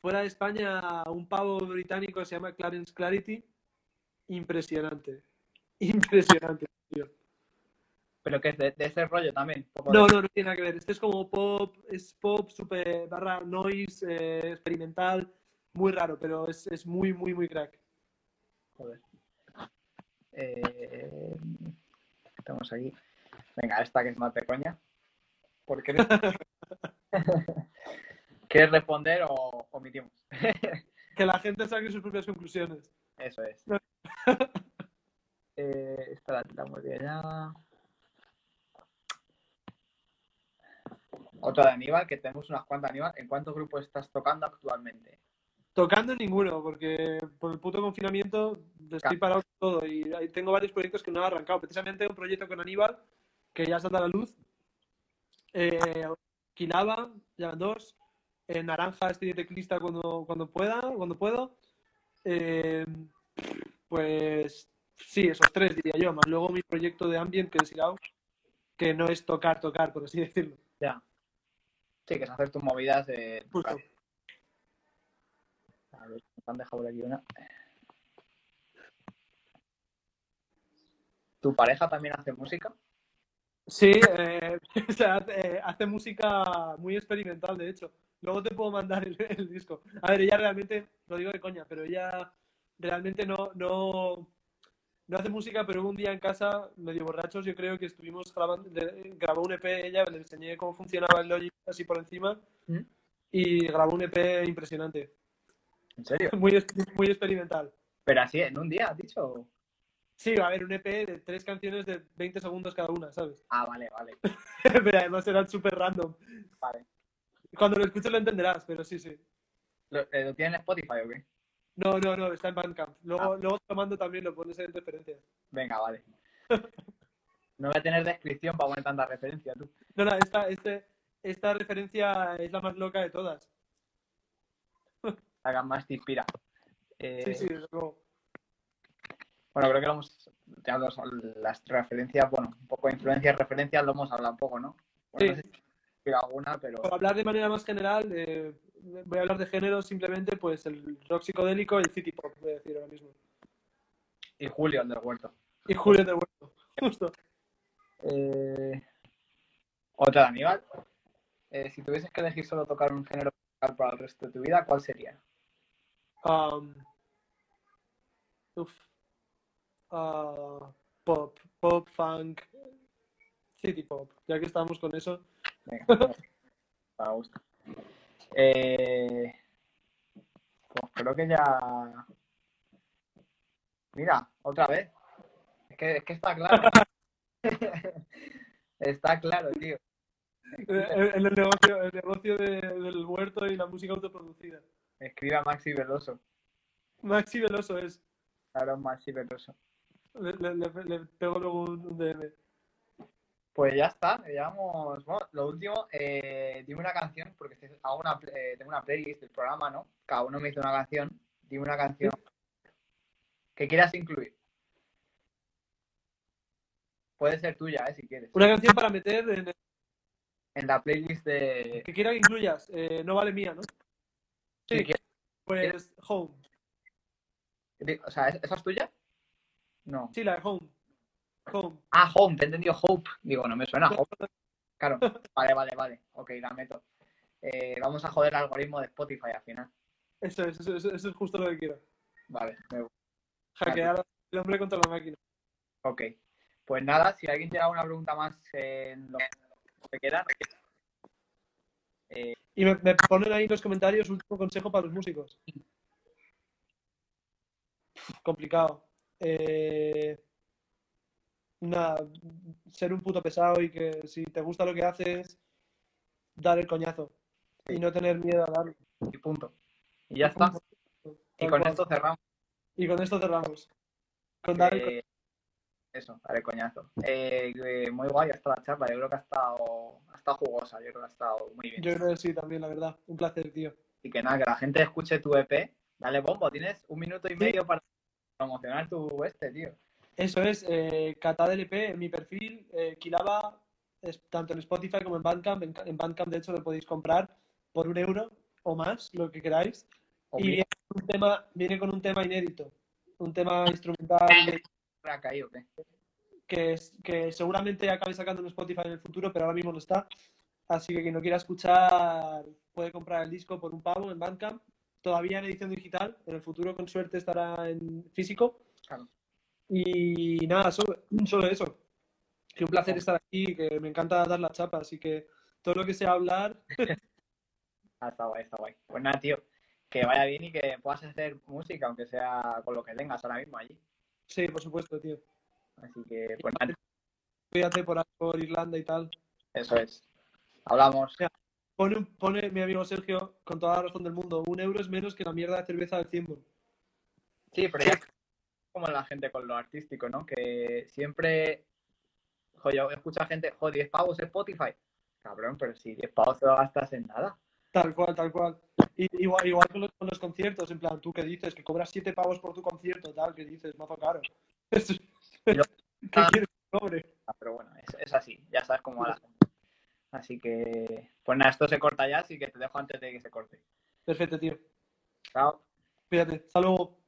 Speaker 3: fuera de España, un pavo británico se llama Clarence Clarity, impresionante, impresionante, tío.
Speaker 2: Pero que es de, de ese rollo también.
Speaker 3: No,
Speaker 2: de-
Speaker 3: no, no tiene nada que ver. Este es como pop, es pop, super barra noise, eh, experimental, muy raro, pero es, es muy, muy, muy crack.
Speaker 2: Joder. Eh, Estamos aquí. Venga, esta que es más de coña. ¿Por qué? ¿Quieres responder o omitimos?
Speaker 3: Que la gente saque sus propias conclusiones.
Speaker 2: Eso es. Eh, esta la tiramos de allá. Otra de Aníbal, que tenemos unas cuantas Aníbal. ¿En cuántos grupos estás tocando actualmente?
Speaker 3: Tocando ninguno, porque por el puto confinamiento estoy parado con todo y tengo varios proyectos que no han arrancado. Precisamente un proyecto con Aníbal, que ya saldrá a la luz. Eh, Quilaba, ya van dos. Eh, Naranja, estoy de teclista cuando, cuando pueda, cuando puedo. Eh, pues sí, esos tres diría yo, más luego mi proyecto de ambient que es Irao, que no es tocar, tocar, por así decirlo.
Speaker 2: Ya. Sí, que es hacer tus movidas de.
Speaker 3: Justo.
Speaker 2: A ver, me han dejado por aquí una. ¿Tu pareja también hace música?
Speaker 3: Sí, eh, o sea, hace, eh, hace música muy experimental, de hecho. Luego te puedo mandar el, el disco. A ver, ella realmente, lo digo de coña, pero ella realmente no, no, no hace música, pero hubo un día en casa, medio borrachos, yo creo que estuvimos grabando, le- grabó un EP, ella le enseñé cómo funcionaba el Logic así por encima
Speaker 2: ¿Mm?
Speaker 3: y grabó un EP impresionante,
Speaker 2: ¿En serio?
Speaker 3: muy, muy experimental.
Speaker 2: Pero así, en un día, has dicho.
Speaker 3: Sí, va a haber un EP de tres canciones de 20 segundos cada una, ¿sabes?
Speaker 2: Ah, vale, vale.
Speaker 3: pero además eran súper random.
Speaker 2: Vale.
Speaker 3: Cuando lo escuches lo entenderás, pero sí, sí.
Speaker 2: ¿Lo, eh, ¿lo tienes en Spotify o qué?
Speaker 3: No, no, no, está en Bandcamp. Luego,
Speaker 2: Ah.
Speaker 3: luego te lo mando también, lo pones en referencias.
Speaker 2: Venga, vale. No voy a tener descripción para poner tanta referencia, tú.
Speaker 3: No, no, esta, este, esta referencia es la más loca de todas.
Speaker 2: Hagan más te inspira. Eh,
Speaker 3: Sí, sí, desde luego.
Speaker 2: Bueno, creo que lo hemos. Ya los- las referencias, bueno, un poco de influencias, referencias, lo hemos hablado un poco, ¿no? Bueno,
Speaker 3: Sí.
Speaker 2: no sé si alguna, pero
Speaker 3: Por hablar de manera más general, eh, voy a hablar de géneros simplemente, pues el rock psicodélico y el city pop, voy a decir ahora mismo.
Speaker 2: y Julio, el del huerto.
Speaker 3: Y Julio del Huerto, justo.
Speaker 2: Eh, Otra de Aníbal. Eh, si tuvieses que elegir solo tocar un género para el resto de tu vida, ¿cuál sería?
Speaker 3: Um, uf. Ah, pop, pop, funk, city pop. Ya que estamos con eso.
Speaker 2: Venga, me gusta. Eh, pues creo que ya. Mira, otra vez. Es que, es que está claro. está claro, tío.
Speaker 3: Eh, En el negocio, el negocio de- del huerto y la música autoproducida.
Speaker 2: Escribe a Maxi Veloso.
Speaker 3: Maxi Veloso es.
Speaker 2: Claro, Maxi Veloso.
Speaker 3: Le, le- le- le pego luego un, un DM.
Speaker 2: Pues ya está, llevamos. Bueno, lo último, eh, dime una canción, porque hago una, eh, tengo una playlist del programa, ¿no? Cada uno me hizo una canción. Dime una canción que quieras incluir. Puede ser tuya, ¿eh? Si quieres.
Speaker 3: Una canción para meter en el
Speaker 2: En la playlist de.
Speaker 3: que quiera que incluyas. Eh, no vale mía, ¿no?
Speaker 2: Si
Speaker 3: Sí,
Speaker 2: quieres.
Speaker 3: pues Home.
Speaker 2: O sea, ¿es- ¿esa es tuya? No.
Speaker 3: Sí, la de Home. Home.
Speaker 2: Ah, Home, te he entendido Hope. Digo, no me suena Hope. Claro. Vale, vale, vale. Ok, la meto. Eh, vamos a joder el algoritmo de Spotify al final.
Speaker 3: Eso es, eso, es- eso es justo lo que quiero.
Speaker 2: Vale, me gusta.
Speaker 3: Hackear el hombre contra la máquina.
Speaker 2: Ok. Pues nada, si alguien tiene alguna pregunta más en lo que quieran. eh,
Speaker 3: Y me, me ponen ahí en los comentarios último consejo para los músicos. Complicado. Eh, nada, ser un puto pesado y que si te gusta lo que haces, dar el coñazo. Y no tener miedo a darlo.
Speaker 2: y punto. Y ya está. Y con esto cerramos.
Speaker 3: Y con esto cerramos. Con dar el
Speaker 2: Eh, eso, daré coñazo. Eh, eh, muy guay hasta la charla. Yo creo que ha estado, ha estado jugosa. Yo creo que ha estado muy bien.
Speaker 3: Yo creo que sí, también, la verdad. Un placer, tío.
Speaker 2: Y que nada, que la gente escuche tu EP. Dale bombo. Tienes un minuto y medio para promocionar tu este, tío.
Speaker 3: Eso es, eh, Cata del EP en mi perfil, eh, Kilaba, es, tanto en Spotify como en Bandcamp. En, en Bandcamp, de hecho, lo podéis comprar por un euro o más, lo que queráis.
Speaker 2: O
Speaker 3: Y viene con un tema, viene con un tema inédito, un tema instrumental
Speaker 2: me ha caído, ¿qué?
Speaker 3: que, es, que seguramente acabe sacando en Spotify en el futuro, pero ahora mismo no está. Así que quien no quiera escuchar puede comprar el disco por un pavo en Bandcamp. Todavía en edición digital, en el futuro con suerte estará en físico.
Speaker 2: Claro.
Speaker 3: Y nada, solo, solo eso. Que un placer estar aquí, que me encanta dar la chapa, así que todo lo que sea hablar,
Speaker 2: Ah, está guay, está guay. Pues nada, tío. Que vaya bien y que puedas hacer música, aunque sea con lo que tengas ahora mismo allí.
Speaker 3: sí, por supuesto, tío.
Speaker 2: Así que, pues nada,
Speaker 3: Cuídate por, por Irlanda y tal.
Speaker 2: eso es. Hablamos.
Speaker 3: Pone, un- pone mi amigo Sergio, con toda la razón del mundo, un euro es menos que la mierda de cerveza del Cimbol.
Speaker 2: Sí, pero ya como la gente con lo artístico, ¿no? Que siempre, joder, yo escucho a gente, joder, 10 pavos Spotify. Cabrón, pero si 10 pavos te lo gastas en nada.
Speaker 3: Tal cual, tal cual. Y, igual igual con, los, con los conciertos, en plan, tú que dices que cobras 7 pavos por tu concierto, tal, que dices, mazo caro. ¿Qué quieres que cobre?
Speaker 2: Ah, Pero bueno, es, es así, ya sabes cómo va la gente. Así que, pues nada, esto se corta ya, así que te dejo antes de que se corte.
Speaker 3: Perfecto, tío.
Speaker 2: Chao.
Speaker 3: Cuídate. Hasta luego.